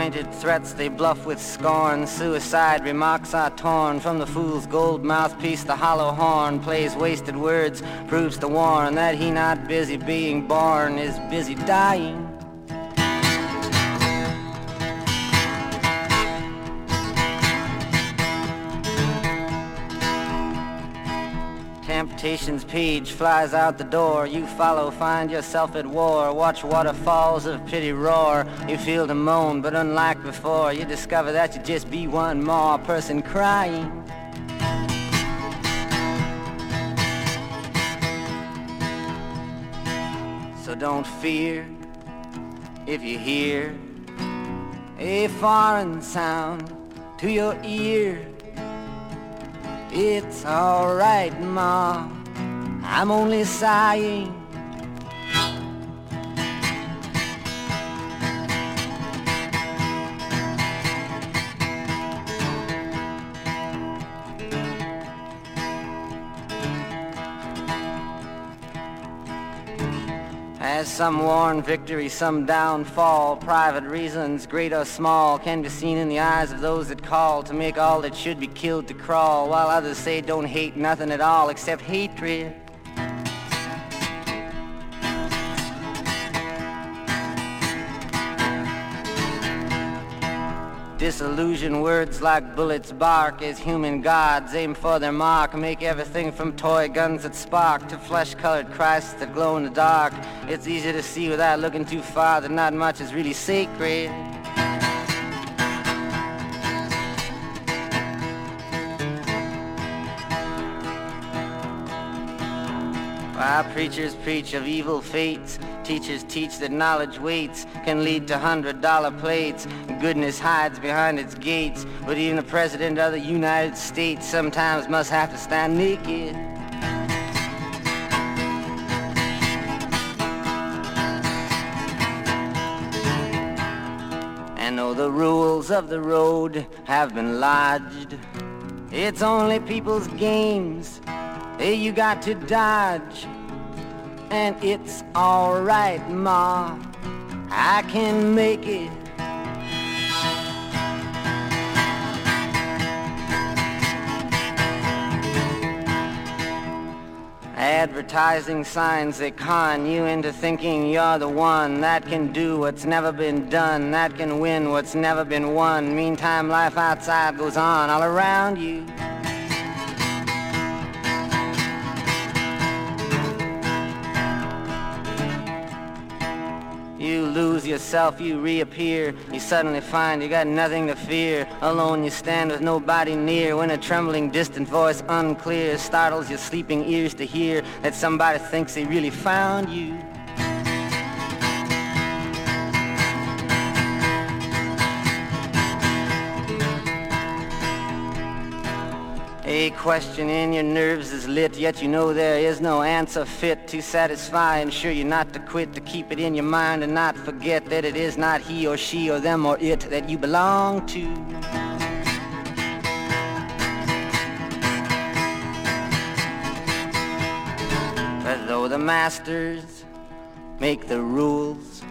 Pointed threats they bluff with scorn. Suicide remarks are torn from the fool's gold mouthpiece. The hollow horn plays wasted words, proves to warn that he not busy being born is busy dying. Temptation's page flies out the door. You follow, find yourself at war. Watch waterfalls of pity roar. You feel the moan, but unlike before, you discover that you just be one more person crying. So don't fear if you hear a foreign sound to your ear. It's alright, Ma. I'm only sighing. As some worn victory, some downfall, private reasons, great or small, can be seen in the eyes of those that call to make all that should be killed to crawl, while others say don't hate nothing at all except hatred. Disillusion words like bullets bark as human gods aim for their mark. Make everything from toy guns that spark to flesh-colored Christs that glow in the dark. It's easy to see without looking too far that not much is really sacred. While preachers preach of evil fates, teachers teach that knowledge waits, can lead to hundred dollar plates. Goodness hides behind its gates, but even the president of the United States sometimes must have to stand naked. And though the rules of the road have been lodged, it's only people's games. Hey, you got to dodge. And it's alright, Ma. I can make it. Advertising signs that con you into thinking you're the one that can do what's never been done, that can win what's never been won. Meantime, life outside goes on all around you. Yourself, you reappear. You suddenly find you got nothing to fear. Alone you stand with nobody near. When a trembling, distant voice, unclear, startles your sleeping ears to hear that somebody thinks they really found you. A question in your nerves is lit, yet you know there is no answer fit to satisfy. Ensure you not to quit, to keep it in your mind and not forget that it is not he or she or them or it that you belong to. But though the masters make the rules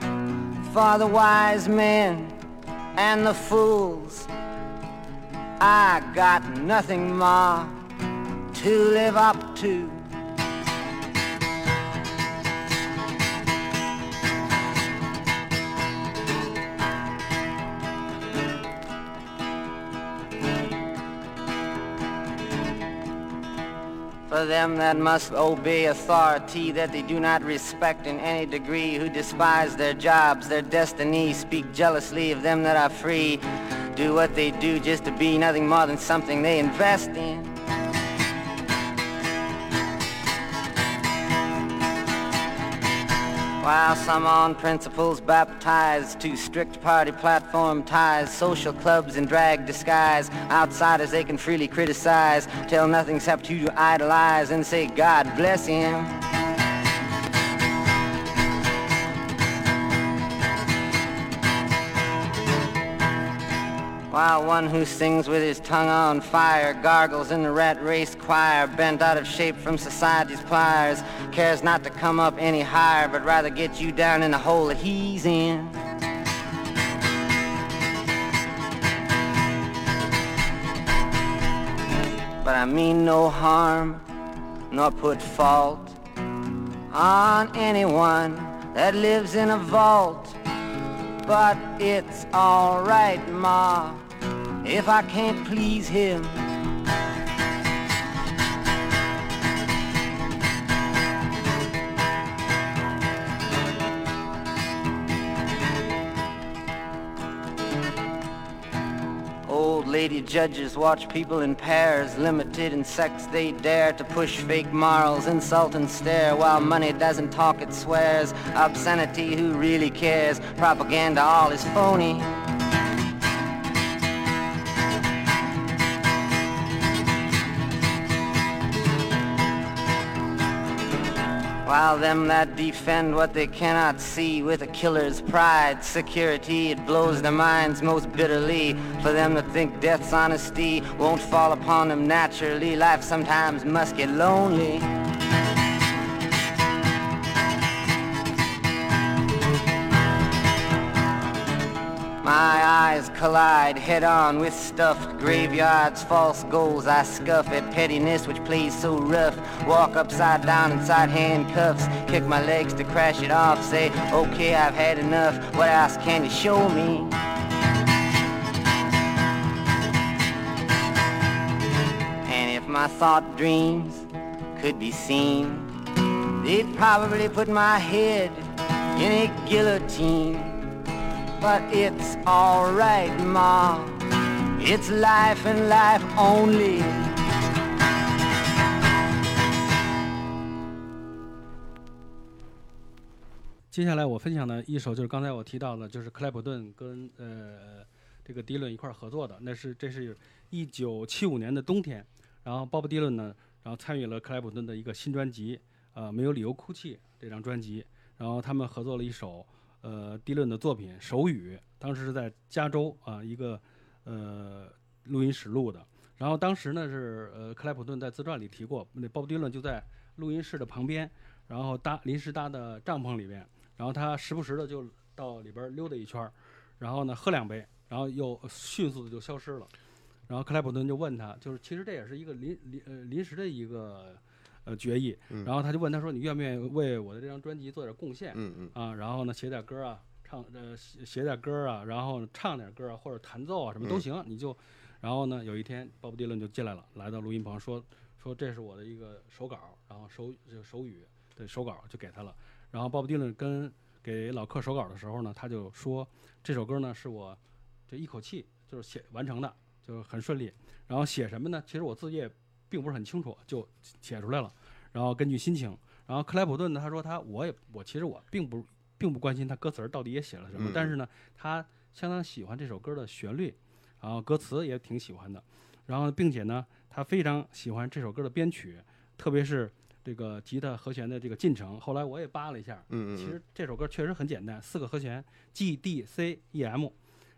for the wise men and the fools, I got nothing more to live up to. For them that must obey authority that they do not respect in any degree, who despise their jobs, their destiny, speak jealously of them that are free, do what they do just to be nothing more than something they invest in. While some on principles baptized to strict party platform ties, social clubs in drag disguise, outsiders they can freely criticize, Tell nothing's up to idolize and say God bless him. While one who sings with his tongue on fire gargles in the rat race choir, bent out of shape from society's pliers, cares not to come up any higher, but rather get you down in the hole that he's in. But I mean no harm, nor put fault on anyone that lives in a vault. But it's alright, Ma, if I can't please him. Old lady judges watch people in pairs, limited in sex they dare to push fake morals, insult and stare, while money doesn't talk it swears, obscenity who really cares, propaganda all is phony. While them that defend what they cannot see with a killer's pride, security, it blows their minds most bitterly. For them that think death's honesty won't fall upon them naturally, life sometimes must get lonely. My eyes collide head on with stuffed graveyards, false goals. I scuff at pettiness which plays so rough. Walk upside down inside handcuffs, kick my legs to crash it off. Say, okay, I've had enough. What else can you show me? And if my thought dreams could be seen, they'd probably put my head in a guillotine. But it's alright, Ma. It's life and life only. 接下来我分享的一首就是刚才我提到的，就是克莱普顿跟呃这个迪伦一块儿合作的，那是这是一九七五年的冬天，然后鲍勃迪伦呢，然后参与了克莱普顿的一个新专辑，呃没有理由哭泣这张专辑，然后他们合作了一首呃迪伦的作品《手语》，当时是在加州啊、一个呃录音室录的，然后当时呢是呃克莱普顿在自传里提过，那鲍勃迪伦就在录音室的旁边，然后搭临时搭的帐篷里边。然后他时不时的就到里边溜达一圈，然后呢喝两杯，然后又迅速的就消失了。然后克莱普顿就问他，就是其实这也是一个临临呃临时的一个呃决议。嗯然后他就问他说：“你愿不愿意为我的这张专辑做点贡献？”嗯嗯啊，然后呢写点歌啊，唱呃写写点歌啊，然后唱点歌啊，或者弹奏啊什么都嗯行，你就。然后呢，有一天鲍勃迪伦就进来了，来到录音棚说说这是我的一个手稿，然后手就手语的手稿就给他了。然后鲍勃迪伦跟给老克手稿的时候呢，他就说这首歌呢是我这一口气就是写完成的，就是很顺利。然后写什么呢？其实我自己也并不是很清楚，就写出来了。然后根据心情，然后克莱普顿呢，他说他我也我其实我并不并不关心他歌词儿到底也写了什么，嗯但是呢，他相当喜欢这首歌的旋律，然后歌词也挺喜欢的。然后并且呢，他非常喜欢这首歌的编曲，特别是这个吉他和弦的这个进程。后来我也扒了一下，嗯嗯其实这首歌确实很简单，四个和弦 G D C E M。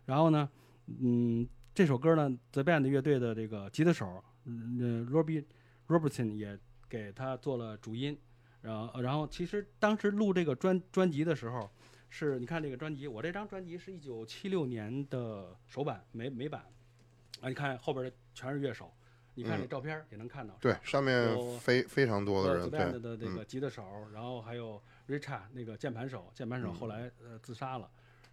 然后呢，嗯，这首歌呢，The Band 乐队的这个吉他手，嗯呃，Robbie Robertson 也给他做了主音。然后，然后其实当时录这个专专辑的时候，是你看这个专辑，我这张专辑是一九七六年的首版美美版，啊，你看后边的全是乐手，你看这嗯。照片也能看到，是对，上面有非非常多的呃人对的这个嗯。吉他手，然后还有 Richard 那个键盘手，键盘手嗯。后来呃自杀了，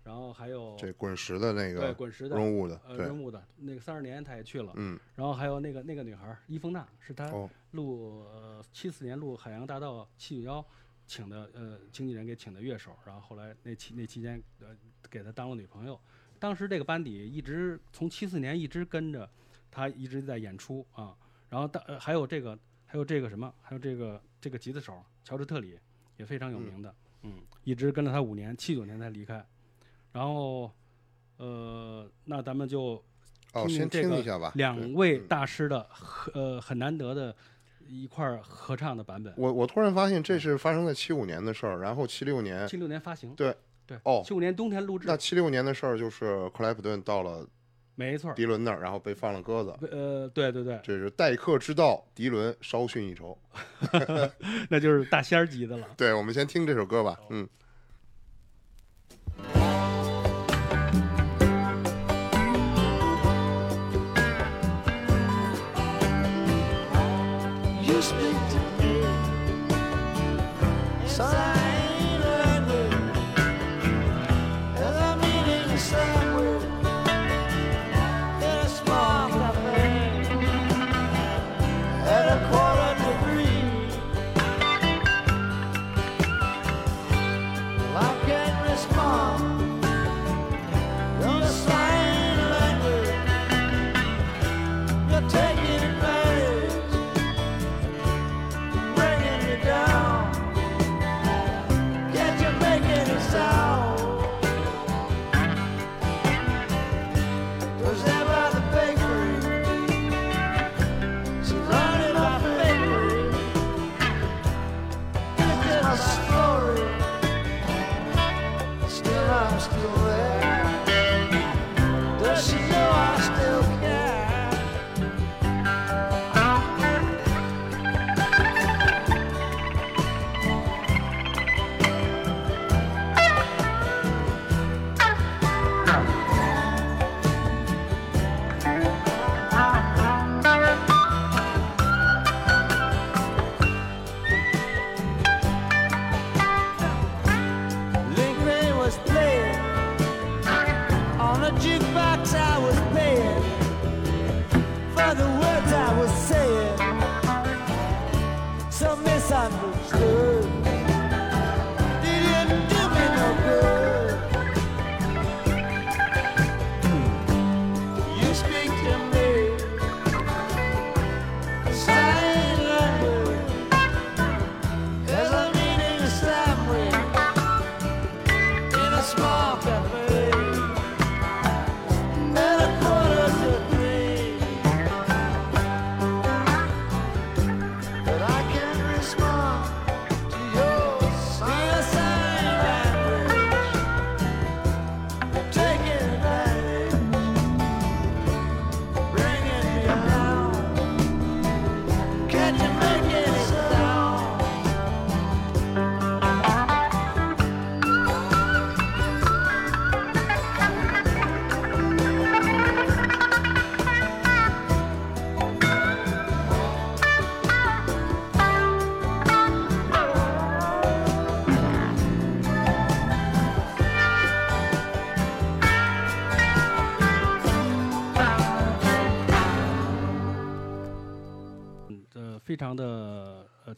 然后还有这滚石的那个对个滚石的润物的，对，呃人物的那个三十年他也去了，嗯然后还有那个那个女孩儿伊丰娜是他哦录呃七四年录《海洋大道七九幺》请的呃经纪人给请的乐手，然后后来那期那期间呃给他当了女朋友。当时这个班底一直从七四年一直跟着他一直在演出啊，然后当、呃、还有这个还有这个什么，还有这个这个吉他手乔治特里也非常有名的。嗯，一直跟了他五年，七九年才离开。然后，呃，那咱们就哦，先听一下吧。两位大师的合呃很难得的一块儿合唱的版本，我我突然发现这是发生在七五年的事儿，然后七六年七六年发行。对对，哦七五年冬天录制那，七六年的事儿就是克莱普顿到了没错。迪伦那儿，然后被放了鸽子。呃，对对对，这是待客之道，迪伦稍逊一筹。[LAUGHS] 那就是大仙儿级的了。对，我们先听这首歌吧。嗯，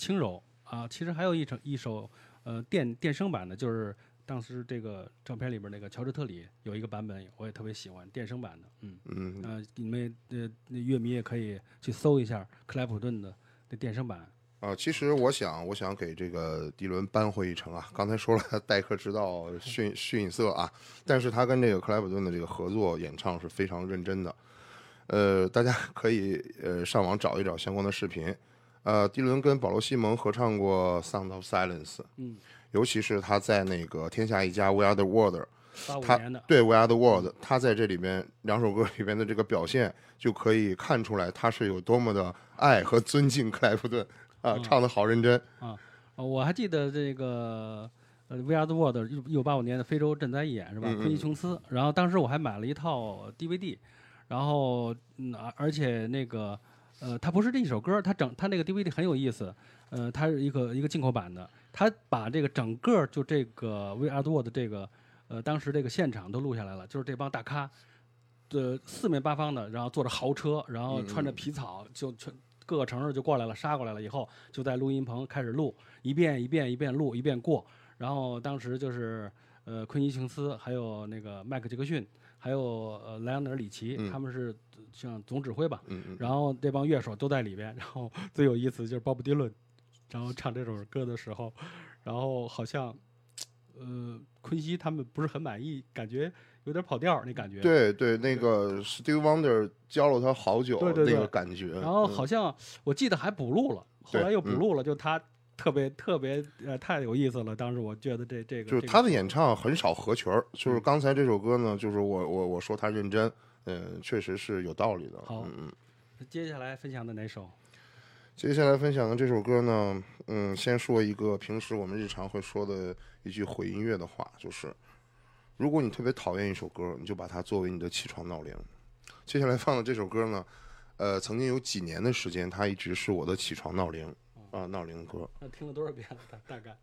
轻柔啊。其实还有一首一首呃电电声版的，就是当时这个照片里边那个乔治特里有一个版本，我也特别喜欢电声版的。嗯嗯，呃，你们呃那乐迷也可以去搜一下克莱普顿的那电声版。啊，其实我想，我想给这个迪伦扳回一城啊。刚才说了，待客之道逊逊色啊，但是他跟这个克莱普顿的这个合作演唱是非常认真的。呃，大家可以呃上网找一找相关的视频。呃，迪伦跟保罗·西蒙合唱过《Sound of Silence》，嗯，尤其是他在那个《天下一家》《We Are the World》，他对《We Are the World》，他在这里边两首歌里边的这个表现，就可以看出来他是有多么的爱和尊敬克莱夫顿啊，嗯唱的好认真。啊我还记得这个呃《We Are the World》一九八五年的非洲赈灾义演是吧？昆尼琼斯。然后当时我还买了一套 DVD，然后而且那个呃，它不是这一首歌，它整它那个 DVD 很有意思，呃，它是一个一个进口版的，它把这个整个就这个 We Are the World 这个呃当时这个现场都录下来了，就是这帮大咖。的四面八方的，然后坐着豪车，然后穿着皮草，就全各个城市就过来了，杀过来了以后，就在录音棚开始录，一遍一遍一遍录，一遍过。然后当时就是呃，昆尼琼斯，还有那个麦克杰克逊，还有呃莱昂德尔里奇，嗯他们是像总指挥吧。然后这帮乐手都在里边，然后 [LAUGHS] 最有意思就是鲍勃迪伦，然后唱这首歌的时候，然后好像呃昆西他们不是很满意，感觉有点跑调那感觉。。对对，那个 Steve Wonder 教了他好久，对对对那个感觉。然后嗯好像我记得还补录了，后来又补嗯录了，就他特别特别呃太有意思了。当时我觉得这这个就是他的演唱很少合群儿，就是嗯刚才这首歌呢，就是我我我说他认真，嗯，确实是有道理的。好嗯嗯。接下来分享的哪首？接下来分享的这首歌呢，嗯，先说一个平时我们日常会说的一句毁音乐的话，就是如果你特别讨厌一首歌，你就把它作为你的起床闹铃。接下来放的这首歌呢，呃，曾经有几年的时间，它一直是我的起床闹铃啊、闹铃歌。那听了多少遍了？大大概？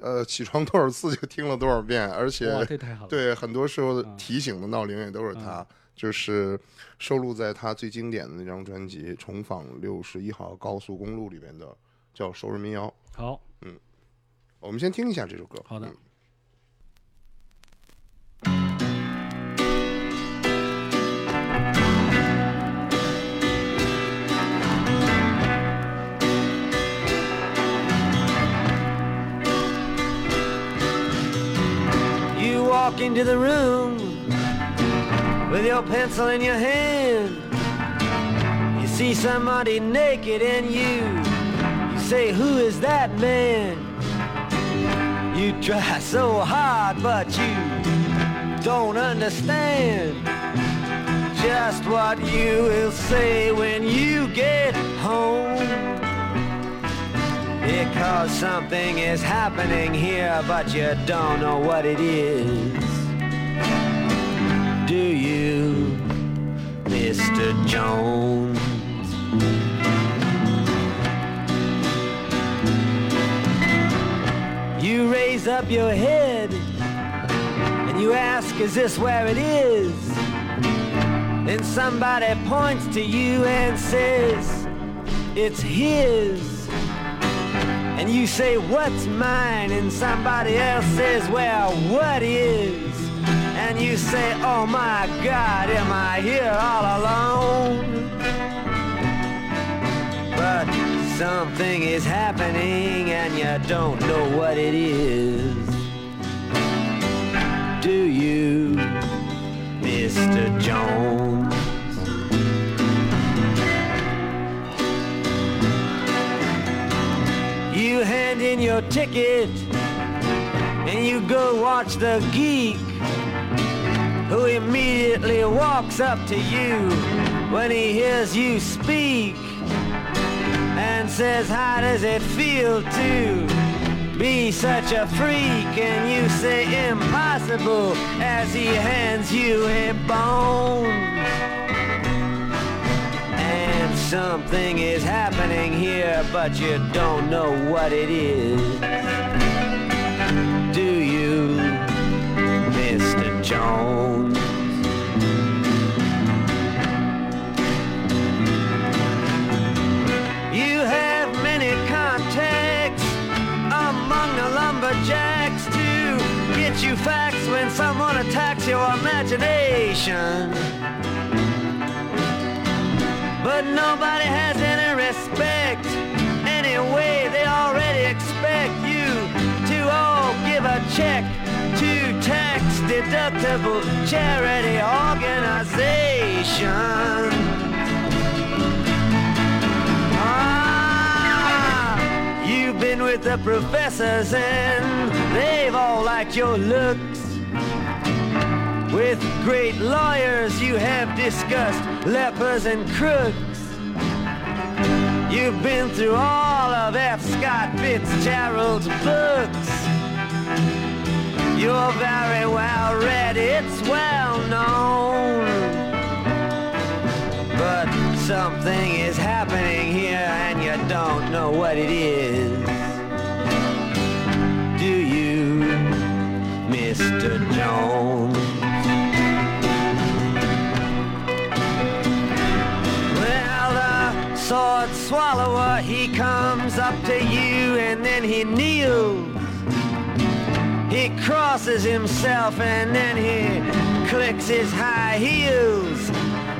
呃，起床多少次就听了多少遍，而且。对很多时候嗯提醒的闹铃也都是它，就是收录在他最经典的那张专辑《重访六十一号高速公路》里边的，叫《熟人民谣》。好，嗯我们先听一下这首歌。好的嗯。Walk into the room with your pencil in your hand. You see somebody naked and you, you say, Who is that man? You try so hard, but you don't understand just what you will say when you get home. Because something is happening here, but you don't know what it is. Do you, Mr. Jones? You raise up your head and you ask, Is this where it is? Then somebody points to you and says, It's his. And you say, what's mine? And somebody else says, well, what is? And you say, oh my God, am I here all alone? But something is happening and you don't know what it is. Do you, Mr. Jones? You hand in your ticket and you go watch the geek who immediately walks up to you when he hears you speak and says, How does it feel to be such a freak? And you say, Impossible, as he hands you a bone. Something is happening here, but you don't know what it is. Do you, Mr. Jones? You have many contacts among the lumberjacks to get you facts when someone attacks your imagination. But nobody has any respect. Anyway, they already expect you to all give a check to tax deductible charity organization. Ah, you've been with the professors and they've all liked your looks. With great lawyers, you have discussed lepers and crooks. You've been through all of F. Scott Fitzgerald's books. You're very well read, it's well known. But something is happening here and you don't know what it is. Do you, Mr. Jones? Sword swallower, he comes up to you and then he kneels. He crosses himself and then he clicks his high heels.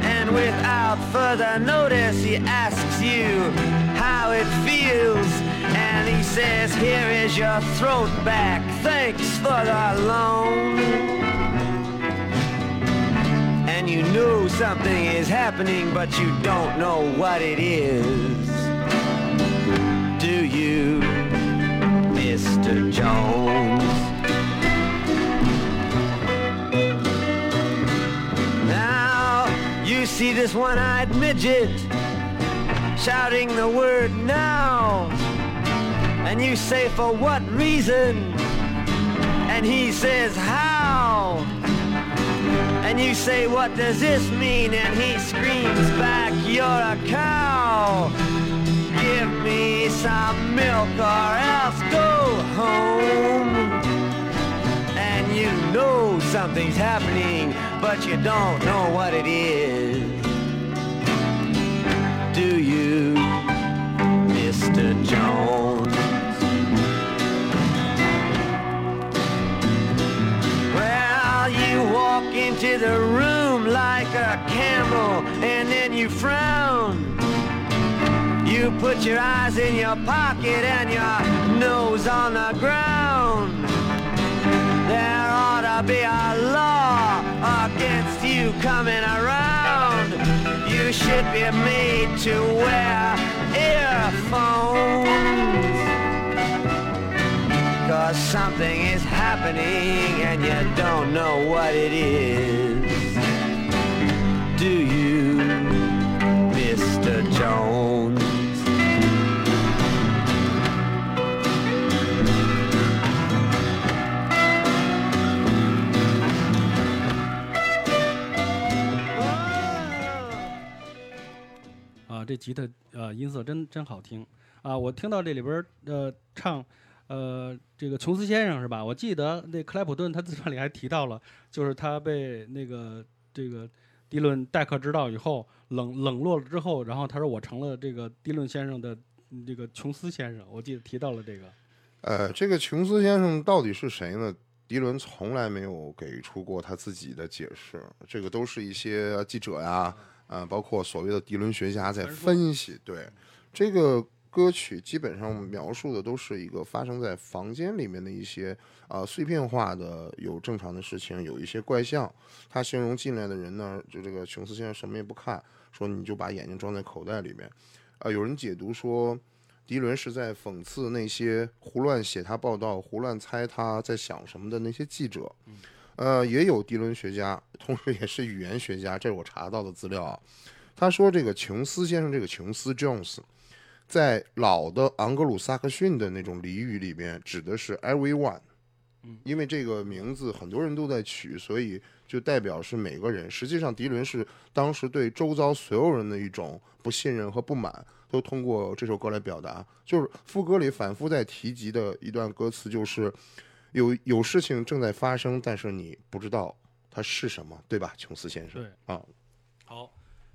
And without further notice, he asks you how it feels. And he says, Here is your throat back. Thanks for the loan. And you know something is happening, but you don't know what it is. Do you, Mr. Jones? Now you see this one-eyed midget shouting the word now. And you say, for what reason? And he says, how? And you say, what does this mean? And he screams back, you're a cow. Give me some milk or else go home. And you know something's happening, but you don't know what it is. Do you, Mr. Jones? Into the room like a camel and then you frown. You put your eyes in your pocket and your nose on the ground. There ought to be a law against you coming around. You should be made to wear earphones. Cause something is happening and you don't know what it is. Do you, Mr. Jones? 啊，这吉他呃音色真真好听啊！我听到这里边呃唱呃这个琼斯先生是吧？我记得那克莱普顿他自传里还提到了，就是他被那个这个迪伦代课指导以后冷冷落了之后，然后他说我成了这个迪伦先生的嗯这个琼斯先生，我记得提到了这个。呃，这个琼斯先生到底是谁呢？迪伦从来没有给出过他自己的解释，这个都是一些记者呀，啊、包括所谓的迪伦学家在分析。对，这个歌曲基本上描述的都是一个发生在房间里面的一些啊、碎片化的有正常的事情，有一些怪象。他形容进来的人呢，就这个琼斯先生什么也不看，说你就把眼睛装在口袋里面。啊、有人解读说。迪伦是在讽刺那些胡乱写他报道、胡乱猜他在想什么的那些记者。呃，也有迪伦学家，同时也是语言学家，这是我查到的资料啊。他说，这个琼斯先生，这个琼斯 Jones，在老的昂格鲁萨克逊的那种俚语里面，指的是 everyone。因为这个名字很多人都在取，所以就代表是每个人。实际上，迪伦是当时对周遭所有人的一种不信任和不满，都通过这首歌来表达。就是副歌里反复在提及的一段歌词，就是有有事情正在发生，但是你不知道它是什么，对吧，琼斯先生？对啊，好，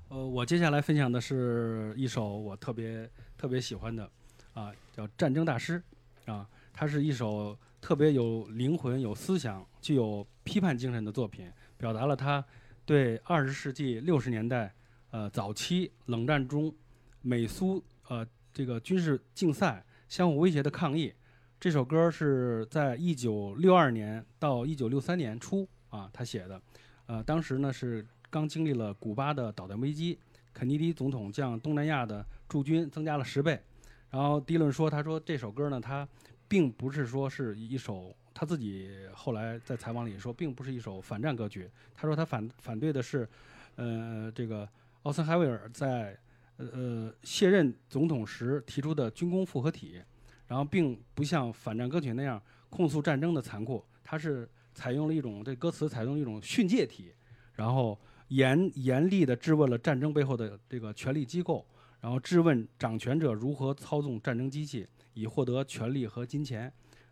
呃，我接下来分享的是一首我特别特别喜欢的，啊，叫《战争大师》，啊，它是一首特别有灵魂、有思想、具有批判精神的作品，表达了他对二十世纪六十年代，呃，早期冷战中美苏呃这个军事竞赛相互威胁的抗议。这首歌是在一九六二年到一九六三年初啊，他写的。呃，当时呢是刚经历了古巴的导弹危机，肯尼迪总统将东南亚的驻军增加了十倍。然后迪伦说，他说这首歌呢，他并不是说是一首他自己后来在采访里说，并不是一首反战歌曲。他说他反反对的是，呃，这个奥森海维尔在呃卸任总统时提出的军工复合体，然后并不像反战歌曲那样控诉战争的残酷，他是采用了一种这歌词采用一种训诫体，然后严严厉的质问了战争背后的这个权力机构，然后质问掌权者如何操纵战争机器以获得权力和金钱，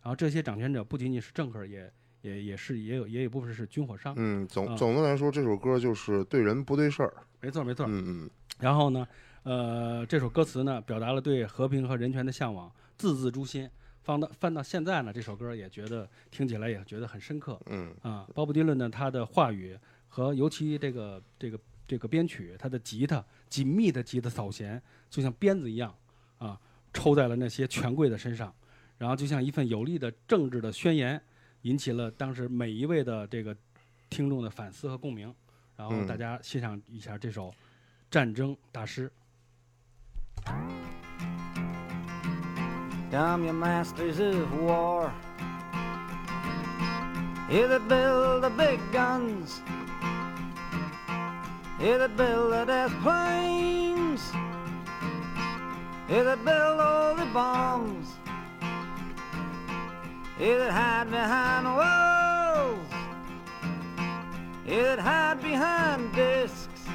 然后这些掌权者不仅仅是政客，也也也是也有也有部分是军火商，嗯，总啊总的来说，这首歌就是对人不对事儿。没错没错，嗯嗯然后呢，呃，这首歌词呢，表达了对和平和人权的向往，字字诛心。放到翻到现在呢，这首歌也觉得听起来也觉得很深刻嗯啊。鲍勃迪伦呢，他的话语和尤其这个这个这个编曲，他的吉他紧密的吉他扫弦，就像鞭子一样啊，抽在了那些权贵的身上，然后就像一份有力的政治的宣言，引起了当时每一位的这个听众的反思和共鸣。然后嗯大家欣赏一下这首战争大师。Come, you masters of war. You that build the big guns. You that build the death planes. You that build all the bombs. You that hide behind walls. You that hide behind discs.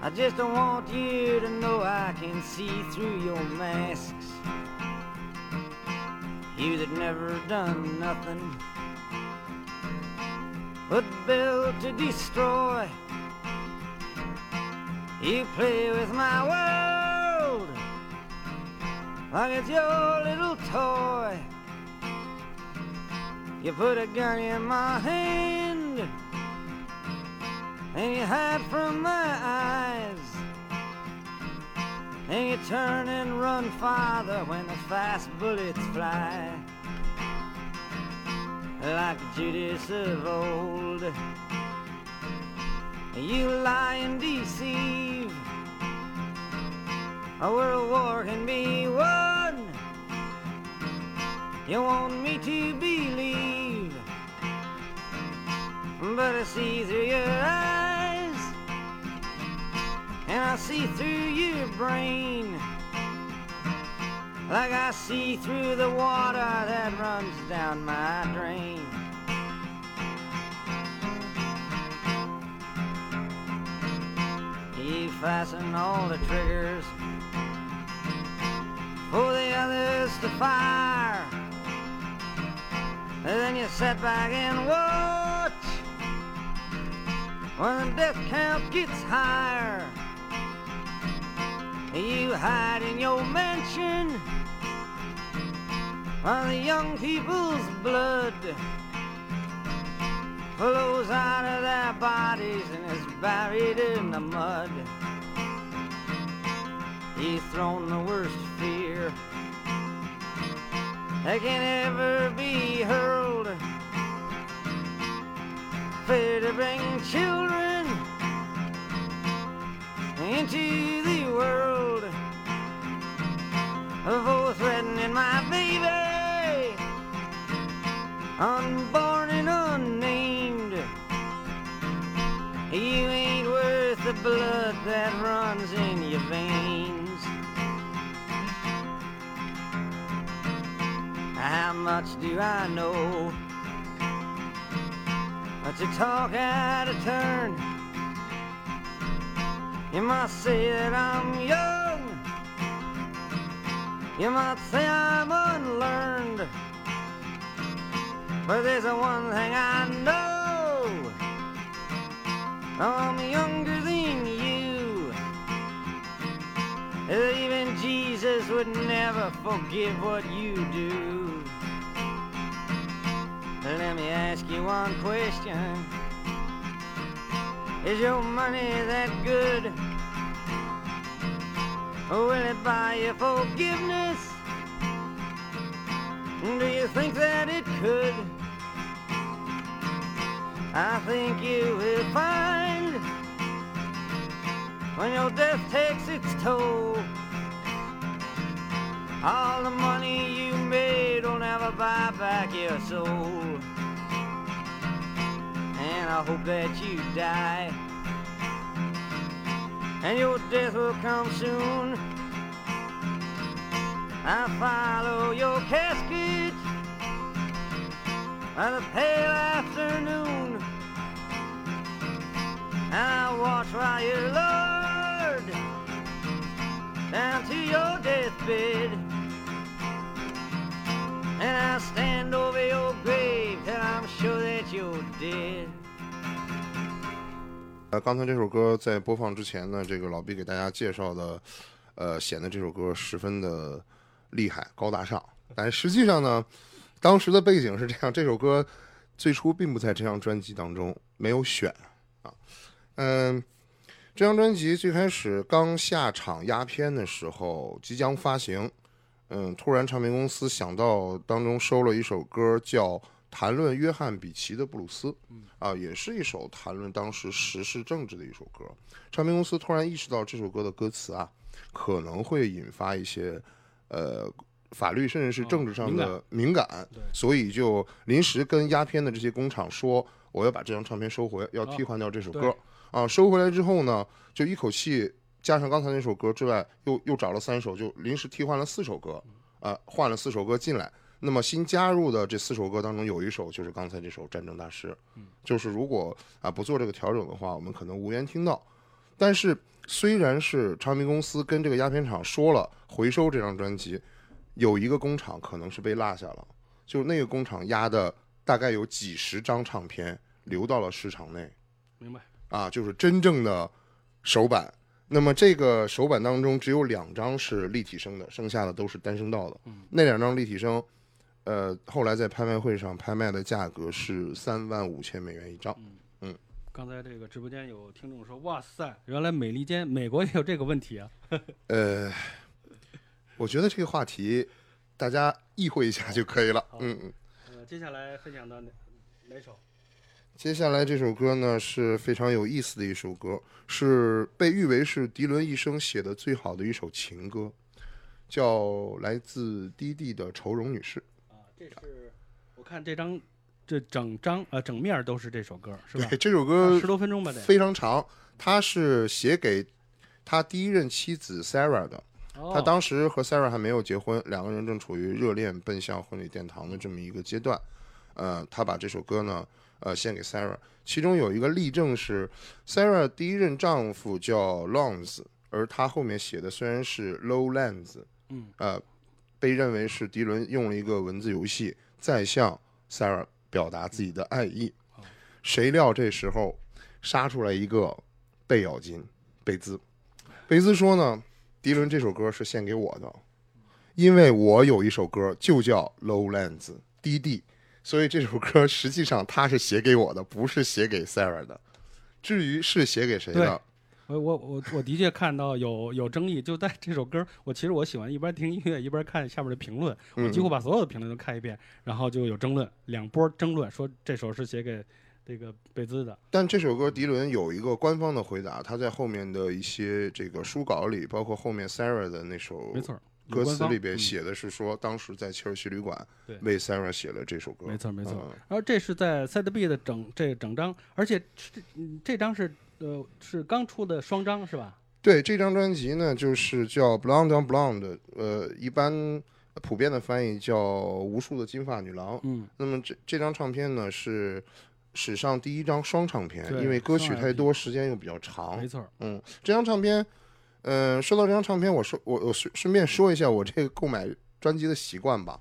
I just don't want you to know I can see through your masks. You that never done nothing but build to destroy. You play with my world like it's your little toy. You put a gun in my hand and you hide from my eyes. And you turn and run farther when the fast bullets fly. Like Judas of old, you lie and deceive. A world war can be won. You want me to believe but I see through your eyes, and I see through your brain, like I see through the water that runs down my drain. You fasten all the triggers for the others to fire. And then you sit back and watch when the death count gets higher. You hide in your mansion the young people's blood flows out of their bodies and is buried in the mud. You've thrown the worst fear that can ever be hurled. Fear to bring children into the world. For threatening my baby, unborn and unnamed. You ain't worth the blood that runs in your veins. How much do I know? But to talk out of turn, you must say that I'm young. You might say I'm unlearned. But there's a one thing I know. I'm younger than you. Even Jesus would never forgive what you do. Let me ask you one question. Is your money that good? Oh, or will it buy you forgiveness? Do you think that it could? I think you will find when your death takes its toll. All the money you made will never buy back your soul. And I hope that you die. And your death will come soon. I follow your casket by the pale afternoon. I watch while you're lowered down to your deathbed. And I stand over your grave till I'm sure that you're dead. 呃，刚才这首歌在播放之前呢，这个老毕给大家介绍的，呃，显得这首歌十分的厉害、高大上。但实际上呢，当时的背景是这样，这首歌最初并不在这张专辑当中，没有选啊。嗯，这张专辑最开始刚下场压片的时候，即将发行，嗯，突然唱片公司想到当中收了一首歌叫《谈论约翰比奇的布鲁斯》，啊，也是一首谈论当时时事政治的一首歌。唱片公司突然意识到这首歌的歌词啊，可能会引发一些呃法律甚至是政治上的敏感，对所以就临时跟压片的这些工厂说，我要把这张唱片收回，要替换掉这首歌。对啊，收回来之后呢，就一口气加上刚才那首歌之外，又又找了三首，就临时替换了四首歌，啊，换了四首歌进来。那么新加入的这四首歌当中，有一首就是刚才这首《战争大师》，就是如果啊不做这个调整的话，我们可能无缘听到。但是虽然是唱片公司跟这个鸦片厂说了回收这张专辑，有一个工厂可能是被落下了，就那个工厂压的大概有几十张唱片流到了市场内。明白？啊，就是真正的首版。那么这个手板当中只有两张是立体声的，剩下的都是单声道的。那两张立体声，呃，后来在拍卖会上拍卖的价格是三万五千美元一张。嗯刚才这个直播间有听众说，哇塞，原来美利坚美国也有这个问题啊。[LAUGHS] 呃，我觉得这个话题大家意会一下就可以了。嗯嗯。呃，接下来分享的哪哪首？接下来这首歌呢是非常有意思的一首歌，是被誉为是迪伦一生写的最好的一首情歌，叫来自低地的愁容女士。啊，这是我看这张这整张呃整面都是这首歌是吧？对，这首歌十多分钟吧得。非常长，他是写给他第一任妻子 Sarah 的。哦他当时和 Sarah 还没有结婚，两个人正处于热恋、奔向婚礼殿堂的这么一个阶段。呃，他把这首歌呢，呃，献给 Sarah。其中有一个例证是，Sarah 第一任丈夫叫 Lawns，而他后面写的虽然是 Lowlands，嗯，呃，被认为是迪伦用了一个文字游戏在向 Sarah 表达自己的爱意。谁料这时候杀出来一个贝咬金，贝兹。贝兹说呢，迪伦这首歌是献给我的，因为我有一首歌就叫 Lowlands 低地，所以这首歌实际上他是写给我的，不是写给 Sarah 的。至于是写给谁的，我我我我的确看到有有争议，就在这首歌，我其实我喜欢一边听音乐一边看下面的评论，我嗯几乎把所有的评论都看一遍，然后就有争论，两波争论，说这首是写给这个贝兹的，但这首歌迪伦有一个官方的回答，他在后面的一些这个书稿里，包括后面 Sarah 的那首没错，歌词里边嗯写的是说，当时在切尔西旅馆对为 Sarah 写了这首歌。没错没错。嗯然后这是在 Side B 的整这整张，而且这嗯这张是呃是刚出的双张是吧？对，这张专辑呢，就是叫《Blonde on Blonde》，呃，一般普遍的翻译叫《无数的金发女郎》。嗯，那么这这张唱片呢，是史上第一张双唱片，因为歌曲太多，时间又比较长没。错，嗯，这张唱片，嗯、说到这张唱片，我说我我顺顺便说一下我这个购买专辑的习惯吧。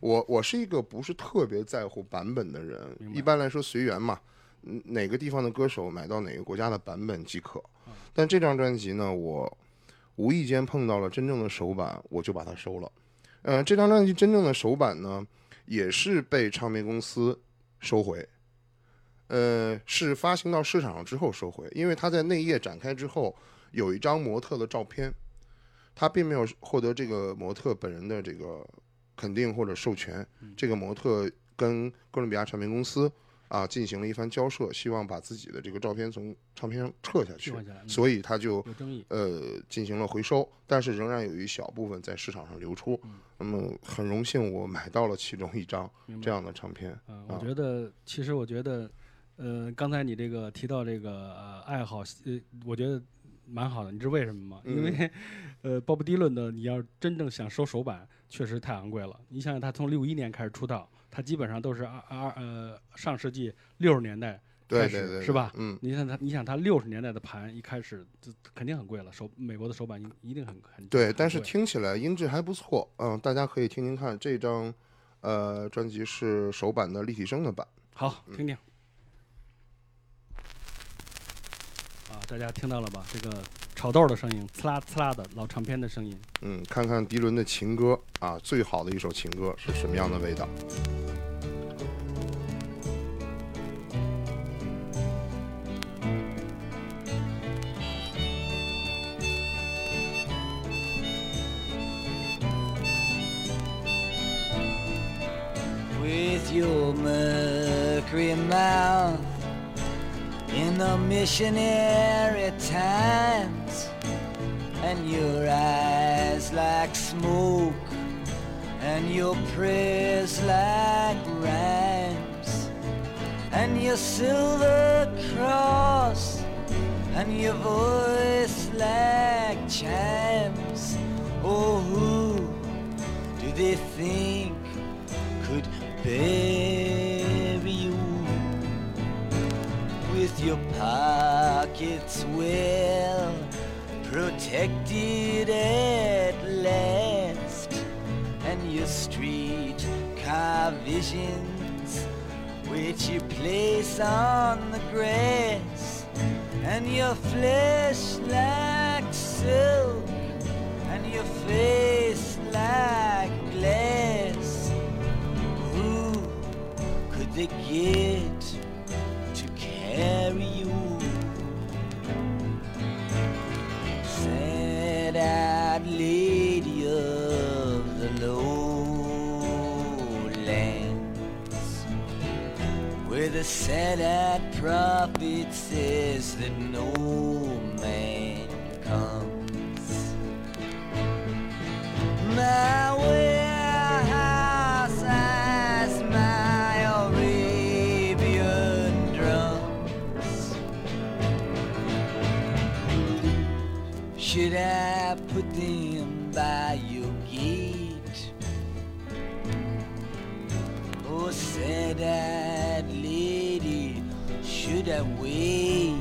我我是一个不是特别在乎版本的人一般来说随缘嘛，嗯哪个地方的歌手买到哪个国家的版本即可。嗯但这张专辑呢，我无意间碰到了真正的首版，我就把它收了。呃，这张专辑真正的首版呢，也是被唱片公司收回。呃，是发行到市场上之后收回，因为它在内页展开之后有一张模特的照片，他并没有获得这个模特本人的这个肯定或者授权。这个模特跟哥伦比亚唱片公司啊进行了一番交涉，希望把自己的这个照片从唱片上撤下去所以他就。呃进行了回收，但是仍然有一小部分在市场上流出。那么很荣幸我买到了其中一张这样的唱片。嗯，我啊觉得其实我觉得，呃，刚才你这个提到这个、呃、爱好，呃，我觉得蛮好的。你知道为什么吗？因为，呃，鲍勃迪伦的你要真正想收首版，确实太昂贵了。你想想，他从六一年开始出道，他基本上都是二二呃上世纪六十年代开始对对对，是吧？嗯，你想它，你想它六十年代的盘一开始就肯定很贵了，手美国的手板一一定很很对，但是听起来音质还不错，嗯，大家可以听听看这张，呃，专辑是首版的立体声的版。好，听听。啊，大家听到了吧？这个炒豆的声音，刺啦刺啦的老唱片的声音。嗯，看看迪伦的情歌啊，最好的一首情歌是什么样的味道？With your mercury mouth。In the missionary times, and your eyes like smoke, and your prayers like rhymes, and your silver cross, and your voice like chimes. Oh, who do they think could bury with your pockets well protected at last, and your street car visions which you place on the grass, and your flesh like silk, and your face like glass. Who could they get? To carry you. Sad-eyed lady of the lowlands, where the sad-eyed prophet says that no man comes. My warehouse Should I put them by your gate? Oh, sad-eyed lady, should I wait?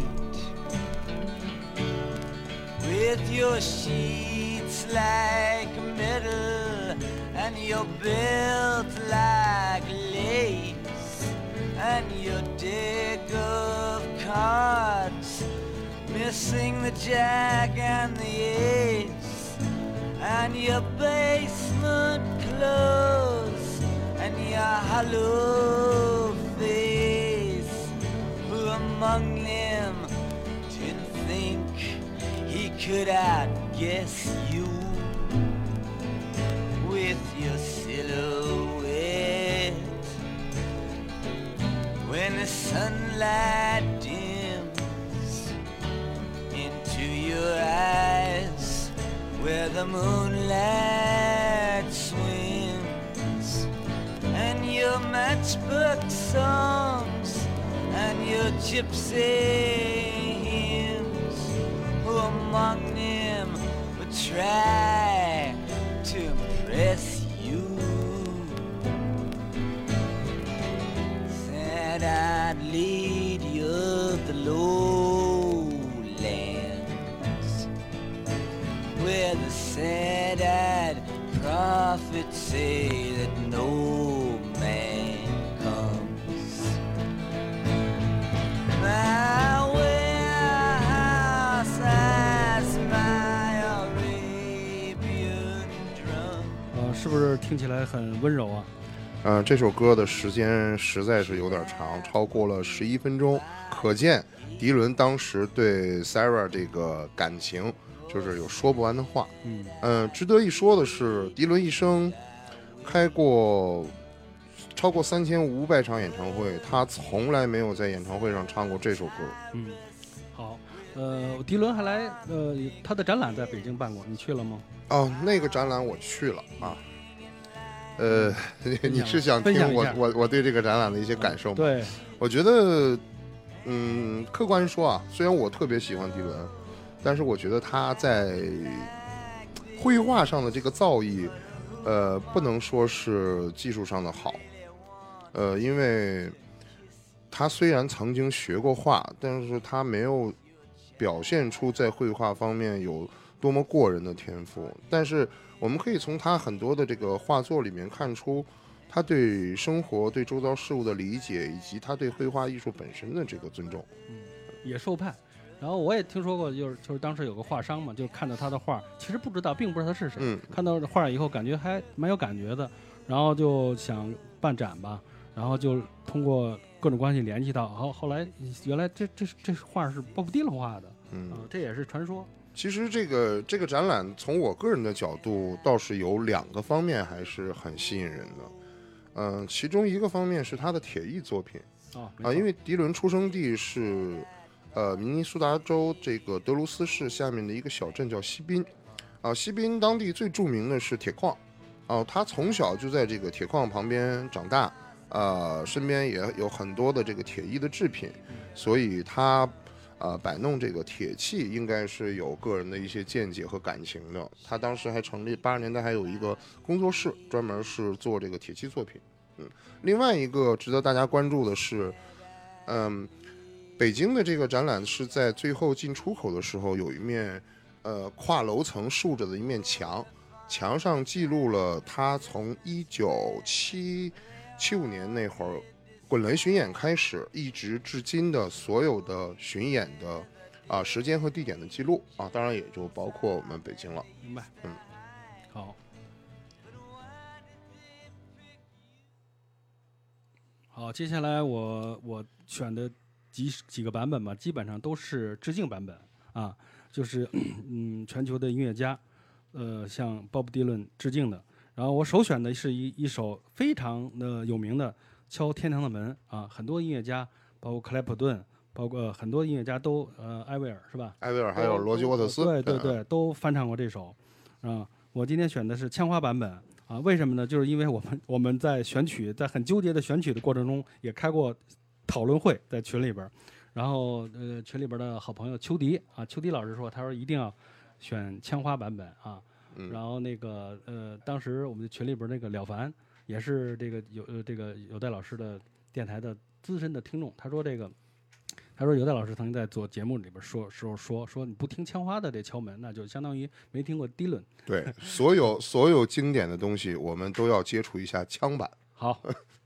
with your sheets like metal and your belt like lace and your deck of cards missing the jack and the ace and your basement clothes and your hollow face. Who among them didn't think he could outguess you with your silhouette? When the sunlight where the moonlight swims and your matchbook songs and your gypsy hymns. Who among them would try to impress you? Said I'd of sad-eyed prophets say that no man comes. My warehouse has my Arabian drum. 呃，是不是听起来很温柔啊？呃，这首歌的时间实在是有点长，超过了十一分钟，可见迪伦当时对 Sarah 这个感情就是有说不完的话。嗯呃、值得一说的是，迪伦一生开过超过三千五百场演唱会，他从来没有在演唱会上唱过这首歌。嗯，好，呃，迪伦还来，呃，他的展览在北京办过，你去了吗？哦，那个展览我去了啊。呃，[LAUGHS] 你是想听我我我对这个展览的一些感受吗？对，我觉得，嗯，客观说啊，虽然我特别喜欢迪伦，但是我觉得他在绘画上的这个造诣，呃，不能说是技术上的好，呃，因为他虽然曾经学过画，但是他没有表现出在绘画方面有多么过人的天赋。但是我们可以从他很多的这个画作里面看出，他对生活、对周遭事物的理解，以及他对绘画艺术本身的这个尊重。嗯野兽派。然后我也听说过，就是就是当时有个画商嘛，就看到他的画，其实不知道，并不知道他是谁。嗯，看到画以后，感觉还蛮有感觉的，然后就想办展吧，然后就通过各种关系联系到，后后来原来这这这画是鲍勃迪伦画的，嗯啊，这也是传说。其实这个这个展览，从我个人的角度，倒是有两个方面还是很吸引人的。嗯、其中一个方面是他的铁艺作品啊啊，因为迪伦出生地是呃明尼苏达州这个德卢斯市下面的一个小镇叫西滨，啊，西滨当地最著名的是铁矿，啊，他从小就在这个铁矿旁边长大，呃，身边也有很多的这个铁艺的制品，所以他呃摆弄这个铁器应该是有个人的一些见解和感情的。他当时还成立八十年代还有一个工作室，专门是做这个铁器作品。嗯，另外一个值得大家关注的是，嗯，北京的这个展览是在最后进出口的时候有一面呃跨楼层竖着的一面墙，墙上记录了他从一九七七五年那会儿滚轮巡演开始，一直至今的所有的巡演的啊时间和地点的记录啊，当然也就包括我们北京了。明白。嗯，好。好，接下来我我选的几几个版本吧，基本上都是致敬版本啊，就是 [COUGHS] 嗯全球的音乐家，呃向鲍勃迪伦致敬的。然后我首选的是一一首非常的有名的《敲天堂的门》啊，很多音乐家，包括克莱普顿，包括呃很多音乐家都呃艾薇儿是吧？艾薇儿还有罗杰沃特斯，嗯对对对，都翻唱过这首。啊，我今天选的是枪花版本啊，为什么呢？就是因为我们我们在选曲，在很纠结的选曲的过程中，也开过讨论会，在群里边。然后呃，群里边的好朋友秋迪啊，秋迪老师说，他说一定要选枪花版本啊。嗯然后那个呃，当时我们群里边那个了凡也是这个有呃这个有戴老师的电台的资深的听众，他说这个。他说：“有戴老师曾经在做节目里边说时候说说你不听枪花的这敲门，那就相当于没听过迪伦。对，所有所有经典的东西，我们都要接触一下枪版。好，[LAUGHS]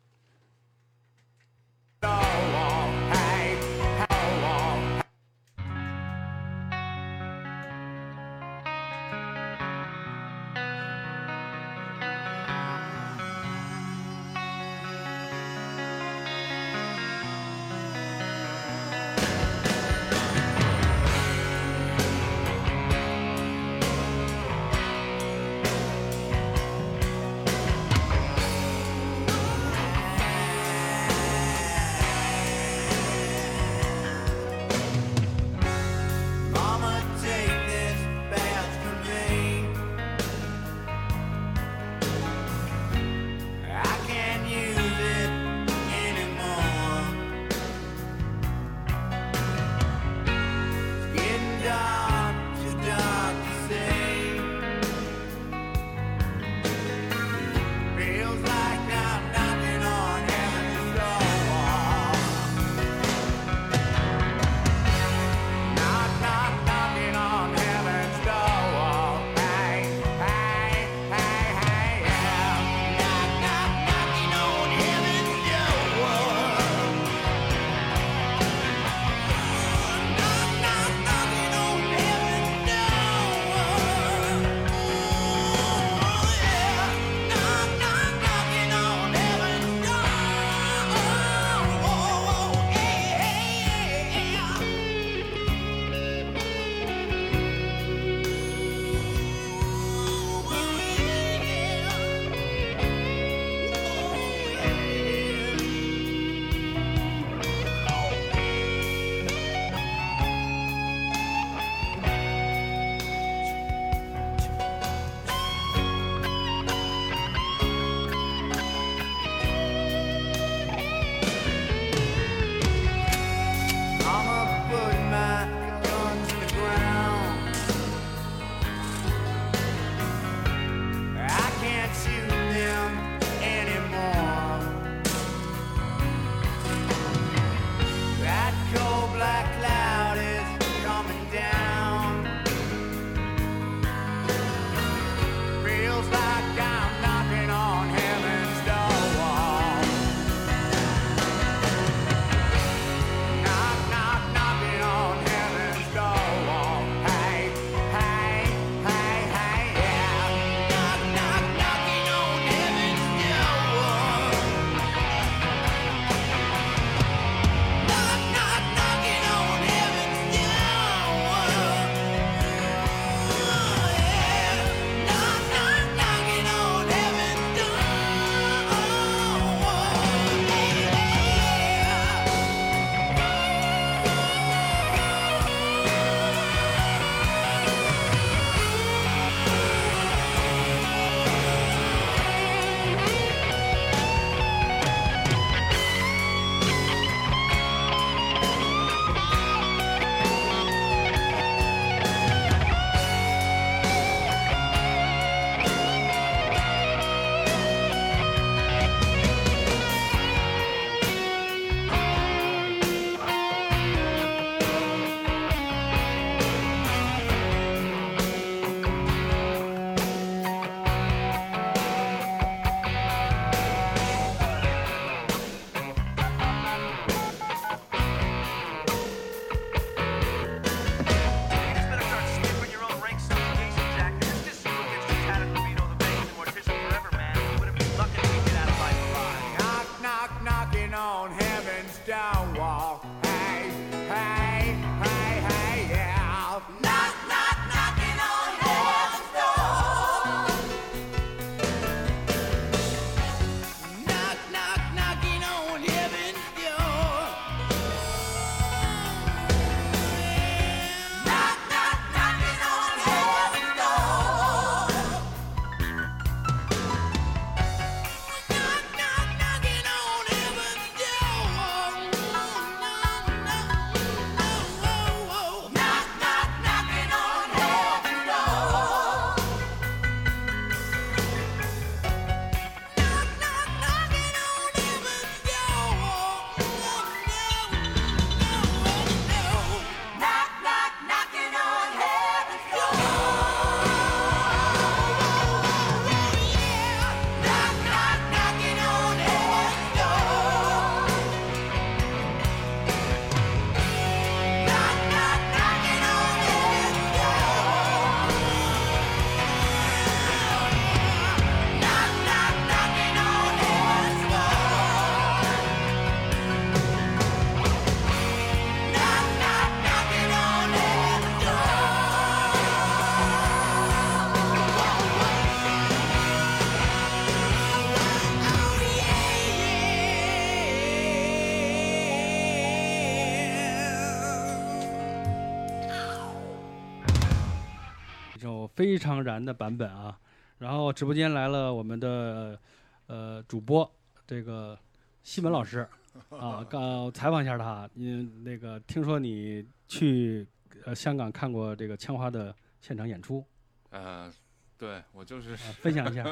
非常燃的版本啊。然后直播间来了我们的呃主播这个西门老师 [LAUGHS] 啊，刚采访一下他，你那个听说你去呃香港看过这个枪花的现场演出呃，对我就是啊，分享一下。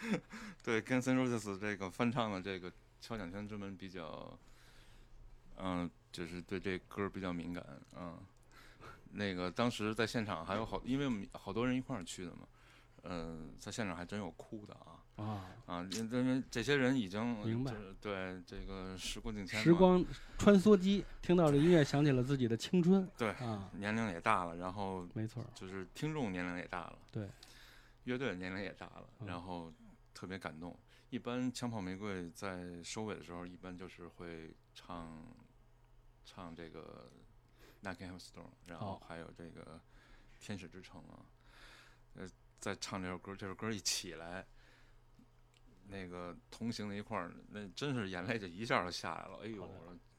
[LAUGHS] 对 Guns N' Roses 这个翻唱的这个敲响圈之门比较，嗯、就是对这歌比较敏感，嗯，那个当时在现场还有好，因为我们好多人一块儿去的嘛，嗯、在现场还真有哭的啊啊，啊，因因为这些人已经明白就是对这个时过境迁，时光穿梭机，听到这音乐，想起了自己的青春对啊，年龄也大了，然后没错，就是听众年龄也大了，对，乐队年龄也大了，嗯然后特别感动。一般枪炮玫瑰在收尾的时候，一般就是会唱唱这个《Heaven's Door》，然后哦还有这个《天使之城》啊，呃，在唱这首歌，这首歌一起来。那个同行的一块儿，那真是眼泪就一下就下来了。哎呦，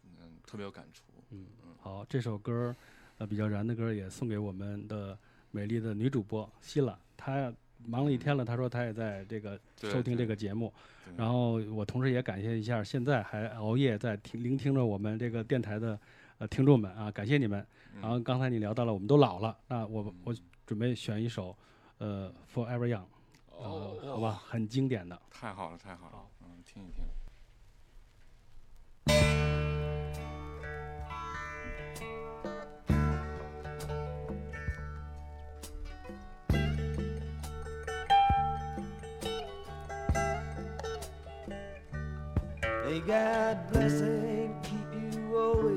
嗯，特别有感触。嗯嗯，好，这首歌呃比较燃的歌也送给我们的美丽的女主播希拉，她忙了一天了，她说她也在这个收听这个节目，然后我同时也感谢一下现在还熬夜在听聆听着我们这个电台的呃听众们啊，感谢你们。嗯然后刚才你聊到了我们都老了，那我嗯我准备选一首呃 Forever Young，好吧，很经典的。太好了，太好了好，嗯，听一听。May God bless and keep you always.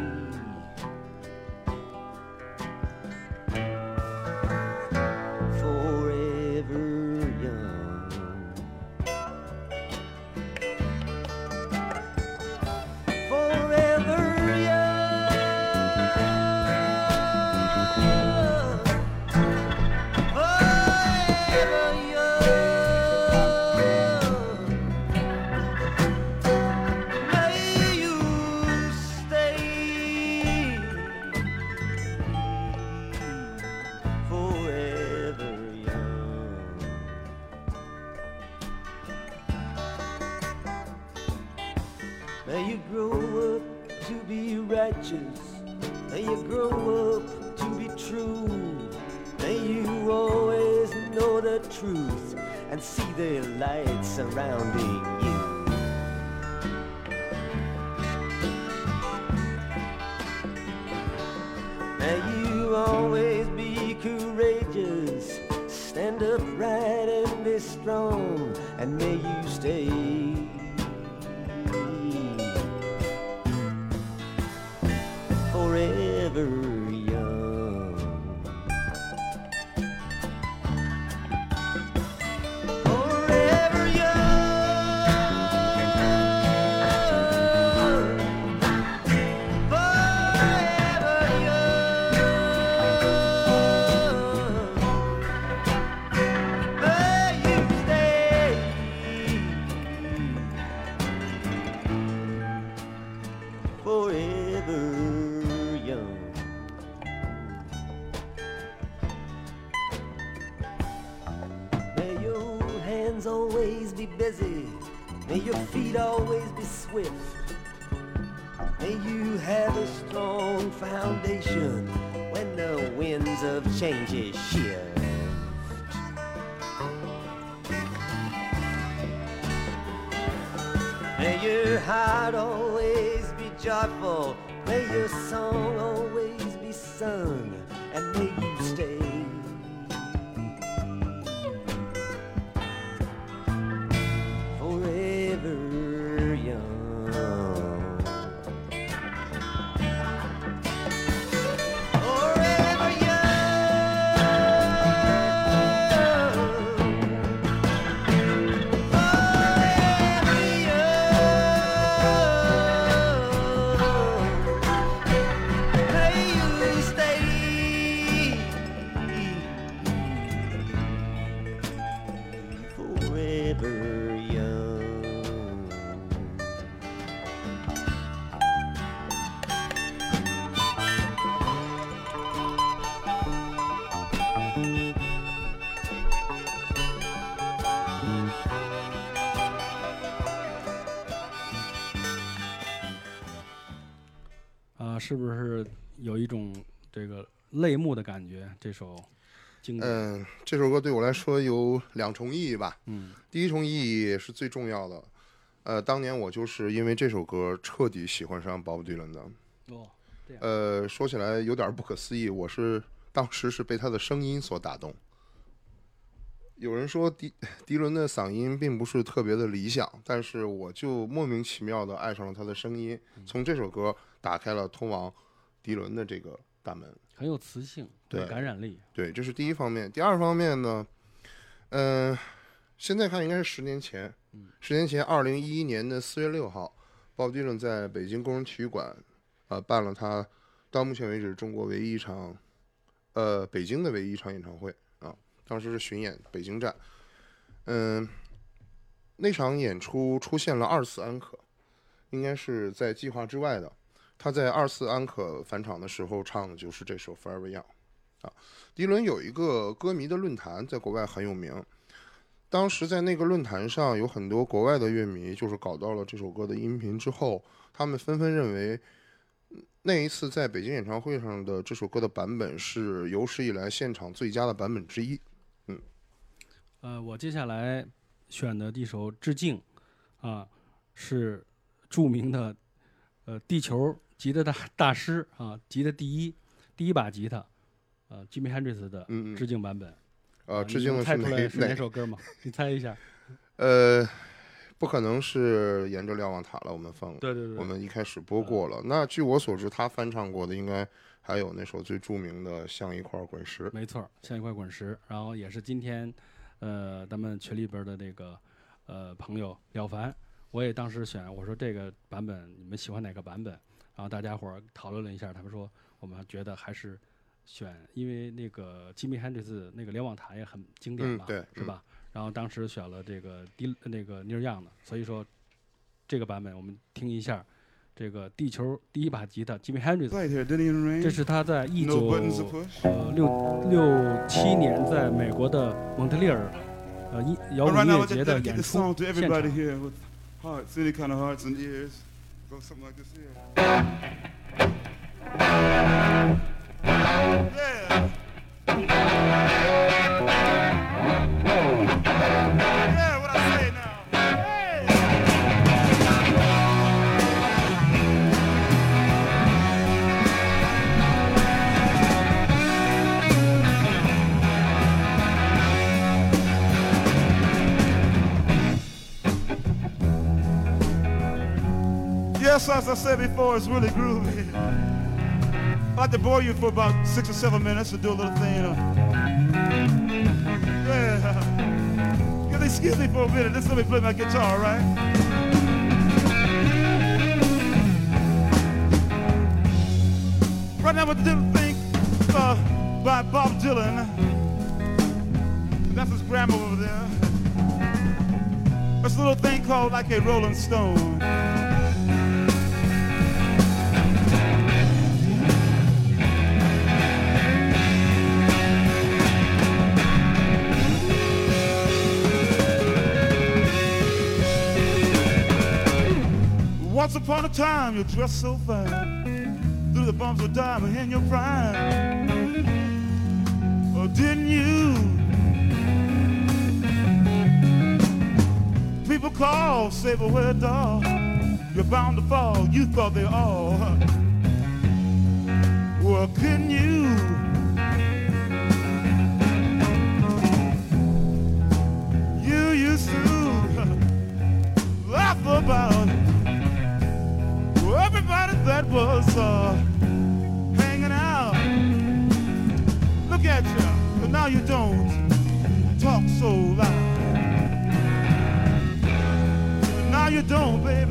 grow up to be true. May you always know the truth and see the light surrounding you. May you always be courageous, stand upright and be strong, and may you stay May you have a strong foundation when the winds of change shift. May your heart always be joyful. May your song always be sung. 泪目的感觉？这首经典，嗯，这首歌对我来说有两重意义吧。嗯第一重意义是最重要的，呃，当年我就是因为这首歌彻底喜欢上鲍勃迪伦的。哦，呃，说起来有点不可思议，我是当时是被他的声音所打动。有人说迪迪伦的嗓音并不是特别的理想，但是我就莫名其妙的爱上了他的声音，从这首歌打开了通往迪伦的这个大门。很有磁性，对感染力。对，这是第一方面。第二方面呢，嗯、现在看应该是十年前，十年前，二零一一年的四月六号，鲍勃迪伦在北京工人体育馆，呃，办了他到目前为止中国唯一一场，呃，北京的唯一一场演唱会啊，当时是巡演北京站，嗯、那场演出出现了二次安可，应该是在计划之外的。他在二次安可返场的时候唱的就是这首《Forever Young》。啊，迪伦有一个歌迷的论坛，在国外很有名。当时在那个论坛上，有很多国外的乐迷，就是搞到了这首歌的音频之后，他们纷纷认为，那一次在北京演唱会上的这首歌的版本是有史以来现场最佳的版本之一。嗯呃，我接下来选的一首《致敬》，啊，是著名的呃地球吉他大大师啊，吉他第一第一把吉他，呃，Jimmy Hendrix 的致敬版本。呃，啊致敬的哪猜出来是哪哪？首歌吗？你猜一下。呃，不可能是沿着瞭望塔了，我们放对对对，我们一开始播过了。那据我所知，他翻唱过的应该还有那首最著名的《像一块滚石》。没错，像一块滚石，然后也是今天，呃，咱们群里边的那个呃朋友了凡，我也当时选，我说这个版本你们喜欢哪个版本？然后大家伙儿讨论了一下，他们说我们觉得还是选，因为那个 Jimmy Hendrix 那个联网塔也很经典嘛，嗯对嗯是吧？然后当时选了这个迪那个 n e r Young 的，所以说这个版本我们听一下。这个地球第一把吉他吉米·汉 Right here, didn't even rain. 这是他在一九.呃六六七年在美国的蒙特利尔呃音摇滚音乐节的演出现场。goes something like this here. I said before, is really groovy. I'd like to bore you for about six or seven minutes to do a little thing. Yeah. Excuse me for a minute? Just let me play my guitar, all right? Right now, the little thing uh, by Bob Dylan. That's his grandma over there. There's a little thing called like a Rolling Stone. Once upon a time, you dressed so fine, through the bumps of diamond in your prime. Oh, didn't you? People call, say, but where dog? You're bound to fall. You thought they all. Well, couldn't you? You used to [LAUGHS] laugh about that was uh, hanging out. Look at you, but now you don't talk so loud. Now you don't, baby,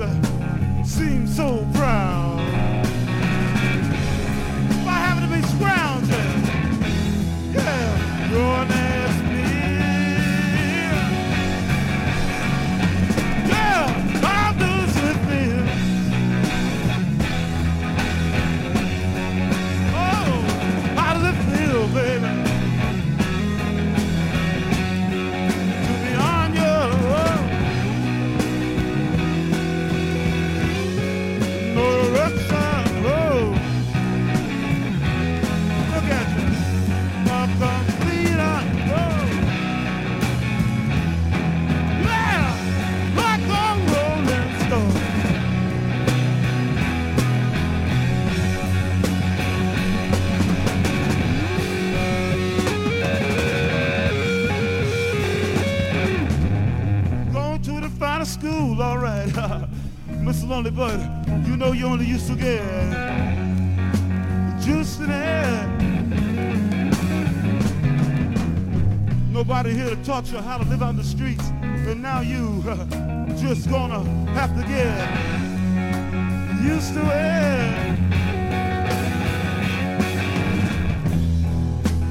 Lonely Bud, you know you only used to get juice in the it. Nobody here to taught you how to live on the streets, and now you [LAUGHS] just gonna have to get used to it.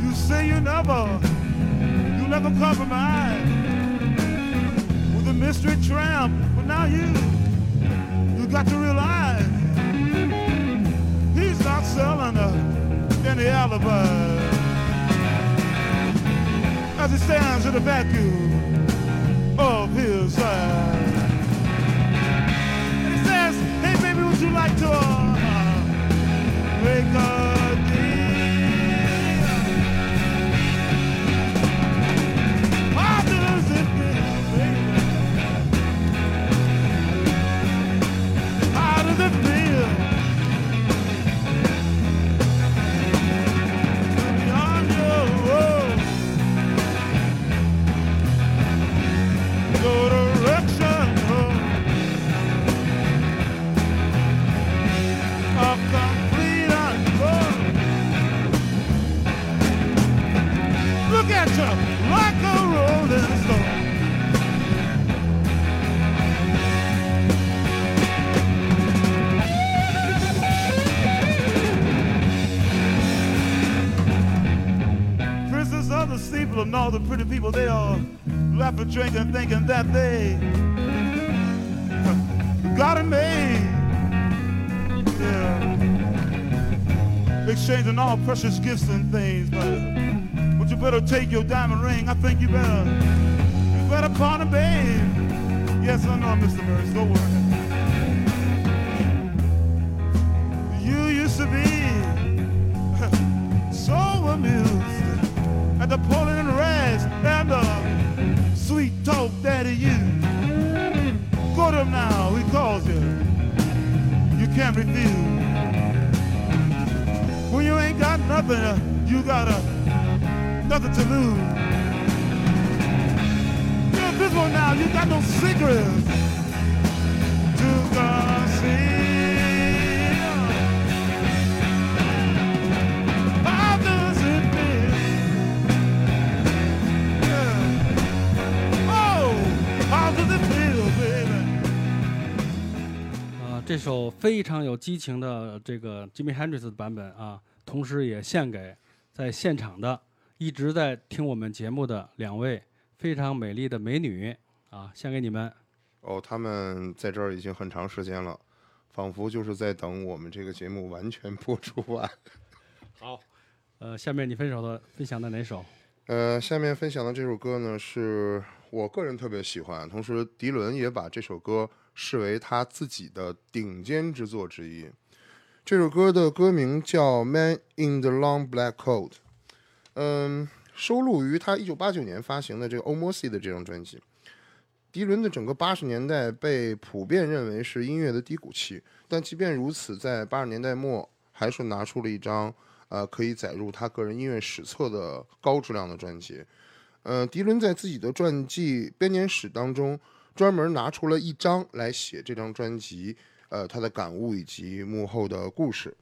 You say you never, you never compromise with a mystery tramp, but now you got to realize he's not selling uh, any alibi. As he stands in the vacuum of his eyes. And he says, hey baby, would you like to uh, make a drinking, thinking that they got it made. Yeah. Exchanging all precious gifts and things, but, but you better take your diamond ring. I think you better, you better pawn it, babe. Yes, I know, Mr. Burns, don't worry. 非常有激情的这个 Jimmy Hendrix 的版本啊，同时也献给在现场的一直在听我们节目的两位非常美丽的美女啊，献给你们。哦，他们在这儿已经很长时间了，仿佛就是在等我们这个节目完全播出完。[LAUGHS] 好，呃，下面你分手的分享的哪首？呃，下面分享的这首歌呢，是我个人特别喜欢，同时迪伦也把这首歌视为他自己的顶尖之作之一。这首歌的歌名叫《Man in the Long Black Coat》，嗯，收录于他1989年发行的这个《Almost》的这张专辑。迪伦的整个八十年代被普遍认为是音乐的低谷期，但即便如此，在八十年代末还是拿出了一张呃可以载入他个人音乐史册的高质量的专辑。呃，迪伦在自己的传记编年史当中，专门拿出了一张来写这张专辑，呃，他的感悟以及幕后的故事。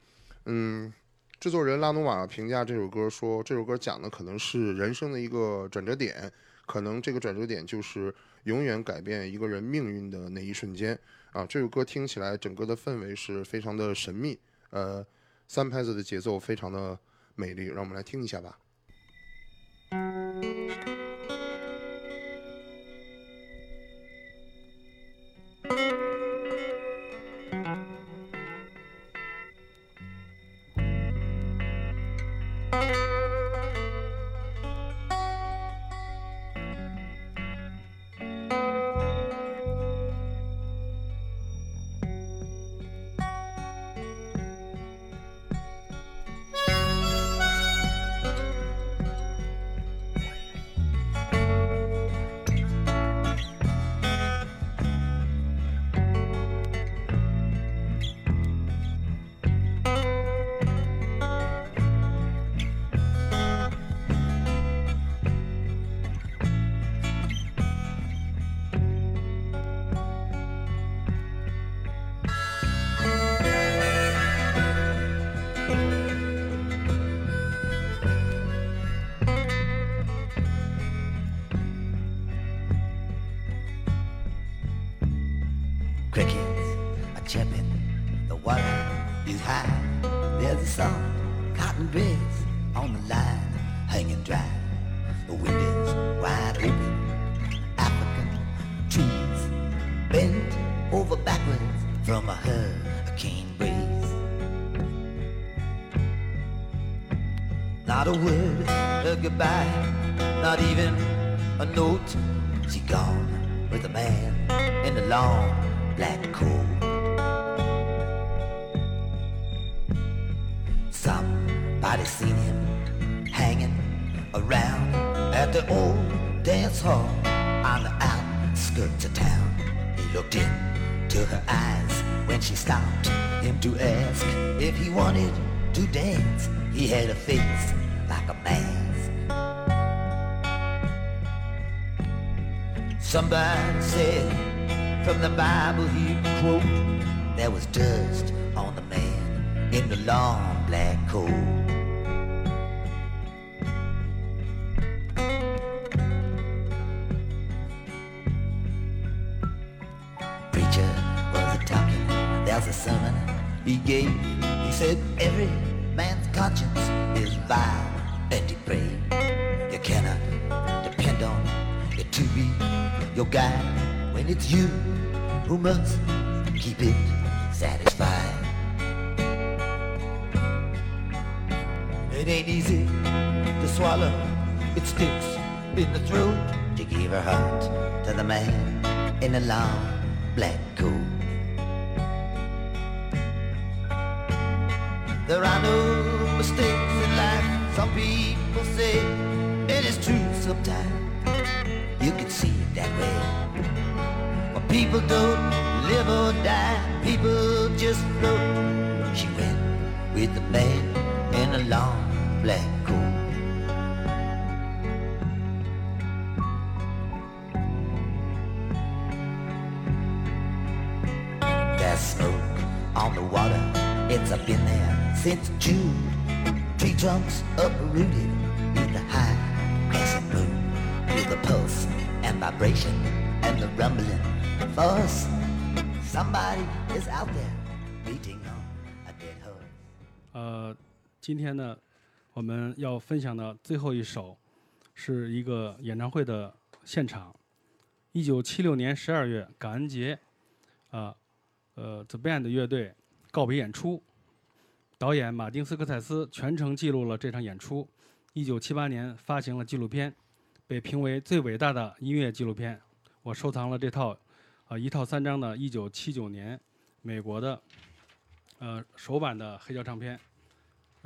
嗯，制作人拉努瓦评价这首歌说，这首歌讲的可能是人生的一个转折点，可能这个转折点就是永远改变一个人命运的那一瞬间。啊，这首歌听起来整个的氛围是非常的神秘，呃，三拍子的节奏非常的美丽，让我们来听一下吧。Not even a note. She gone with a man in the long in the Bible he could quote There was dirt. 今天呢，我们要分享的最后一首是一个演唱会的现场。一九七六年十二月感恩节，啊，呃，The Band 乐队告别演出，导演马丁斯科塞斯全程记录了这场演出。一九七八年发行了纪录片，被评为最伟大的音乐纪录片。我收藏了这套，啊、一套三张的一九七九年美国的，呃，首版的黑胶唱片。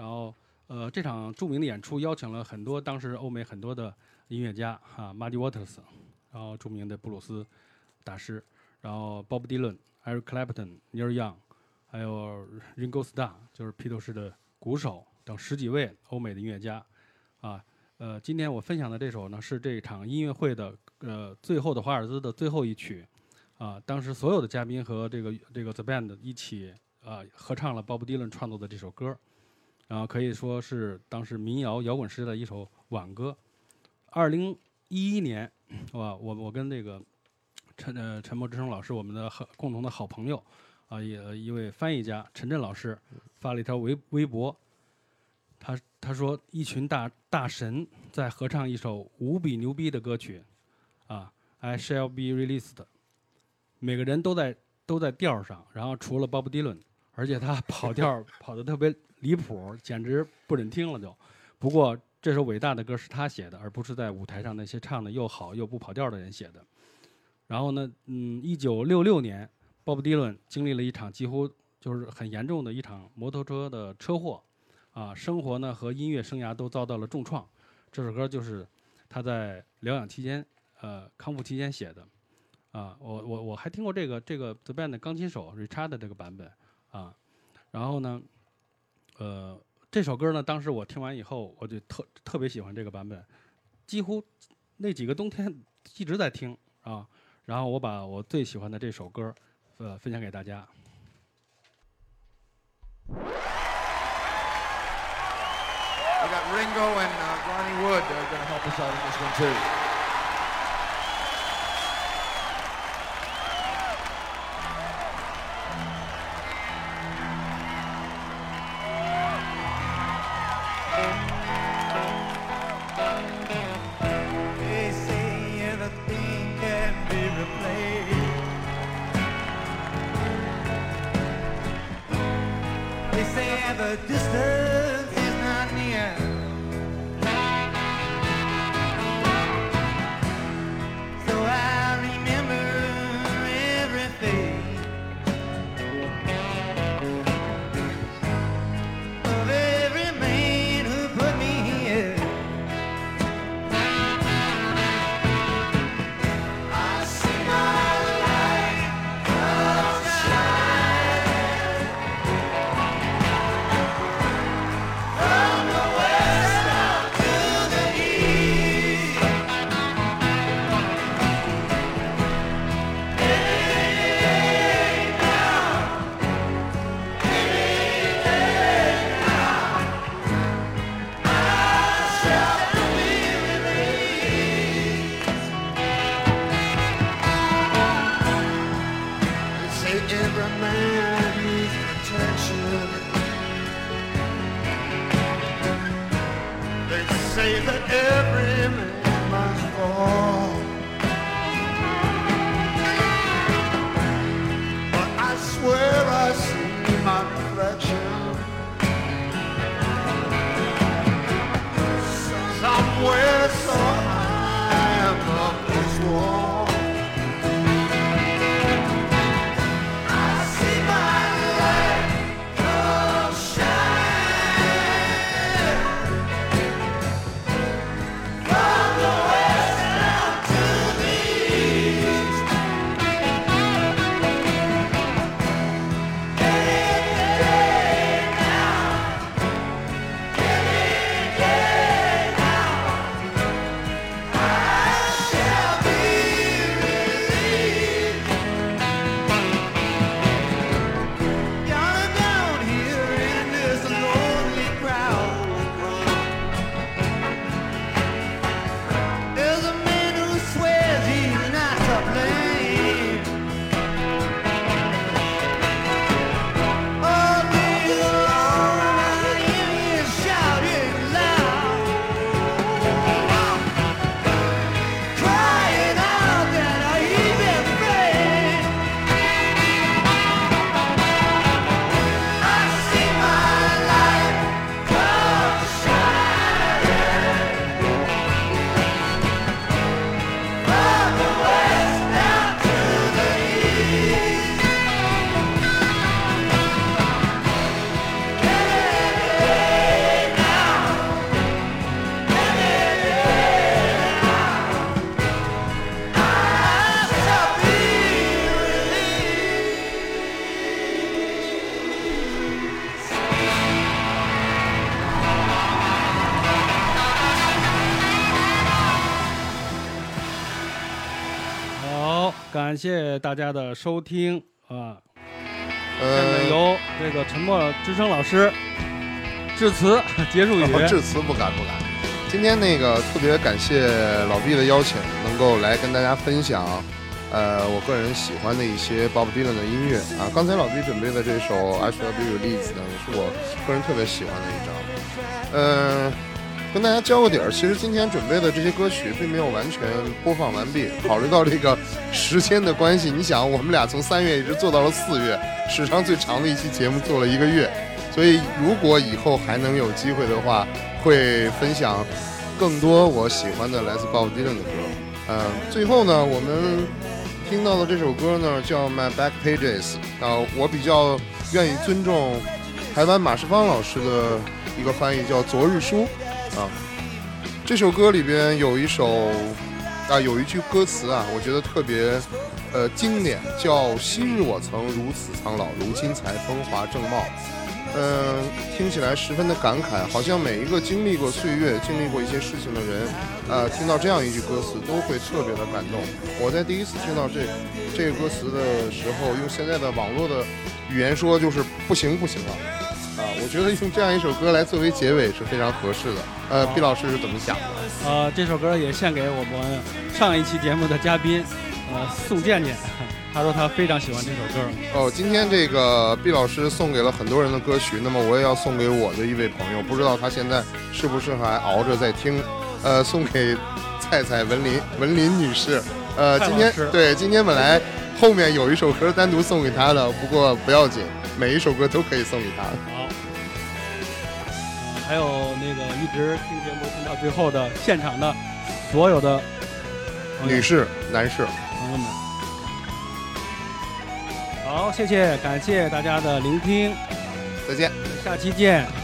然后，呃，这场著名的演出邀请了很多当时欧美很多的音乐家啊，Muddy Waters，然后著名的布鲁斯大师，然后 Bob Dylan、Eric Clapton、Neil Young，还有 Ringo Starr，就是披头士的鼓手等十几位欧美的音乐家，啊，呃，今天我分享的这首呢是这场音乐会的呃最后的华尔兹的最后一曲，啊，当时所有的嘉宾和这个这个 The Band 一起啊合唱了 Bob Dylan 创作的这首歌。然后可以说是当时民谣摇滚时代的一首挽歌。二零一一年，哇，我我跟这个陈呃沉默之声老师，我们的好共同的好朋友啊，也一位翻译家陈震老师发了一条微微博，他他说一群大大神在合唱一首无比牛逼的歌曲，啊，I shall be released，每个人都在都在调上，然后除了 Bob Dylan，而且他跑调跑的特别离谱，简直不忍听了就。不过这首伟大的歌是他写的，而不是在舞台上那些唱的又好又不跑调的人写的。然后呢，嗯，一九六六年鲍勃迪伦经历了一场几乎就是很严重的一场摩托车的车祸，啊，生活呢和音乐生涯都遭到了重创。这首歌就是他在疗养期间，呃，康复期间写的。啊，我我我还听过这个这个 The Band 的钢琴手 Richard 的这个版本啊。然后呢，呃，这首歌呢，当时我听完以后，我就特特别喜欢这个版本，几乎那几个冬天一直在听啊。然后我把我最喜欢的这首歌，呃，分享给大家。We got Ringo and uh, Ronnie Wood. They're going to help us out in this one too. 感谢大家的收听啊！下面呃，由这个沉默之声老师致辞 [LAUGHS] 结束语。哦致辞不敢不敢。今天那个特别感谢老毕的邀请，能够来跟大家分享，呃，我个人喜欢的一些 Bob Dylan 的音乐啊。刚才老毕准备的这首《I Shall Be Released》呢，也是我个人特别喜欢的一张。嗯、跟大家交个底儿，其实今天准备的这些歌曲并没有完全播放完毕。考虑到这个时间的关系，你想，我们俩从三月一直做到了四月，史上最长的一期节目做了一个月。所以，如果以后还能有机会的话，会分享更多我喜欢的来自 Bob Dylan 的歌。嗯、最后呢，我们听到的这首歌呢叫《My Back Pages》啊，我比较愿意尊重台湾马世芳老师的一个翻译，叫《昨日书》啊。这首歌里边有一首啊，有一句歌词啊，我觉得特别呃经典，叫“昔日我曾如此苍老，如今才风华正茂”。嗯，听起来十分的感慨，好像每一个经历过岁月、经历过一些事情的人，呃，听到这样一句歌词都会特别的感动。我在第一次听到这这个歌词的时候，用现在的网络的语言说，就是不行不行了。啊，我觉得用这样一首歌来作为结尾是非常合适的。呃，毕老师是怎么想的？呃，这首歌也献给我们上一期节目的嘉宾，呃，宋健健。他说他非常喜欢这首歌。哦，今天这个毕老师送给了很多人的歌曲，那么我也要送给我的一位朋友，不知道他现在是不是还熬着在听，呃，送给蔡蔡文林文林女士。呃，今天对今天本来后面有一首歌单独送给她的，不过不要紧，每一首歌都可以送给她。还有那个一直听节目听到最后的现场的所有的女士、男士，朋友们。好，谢谢，感谢大家的聆听，再见。下期见。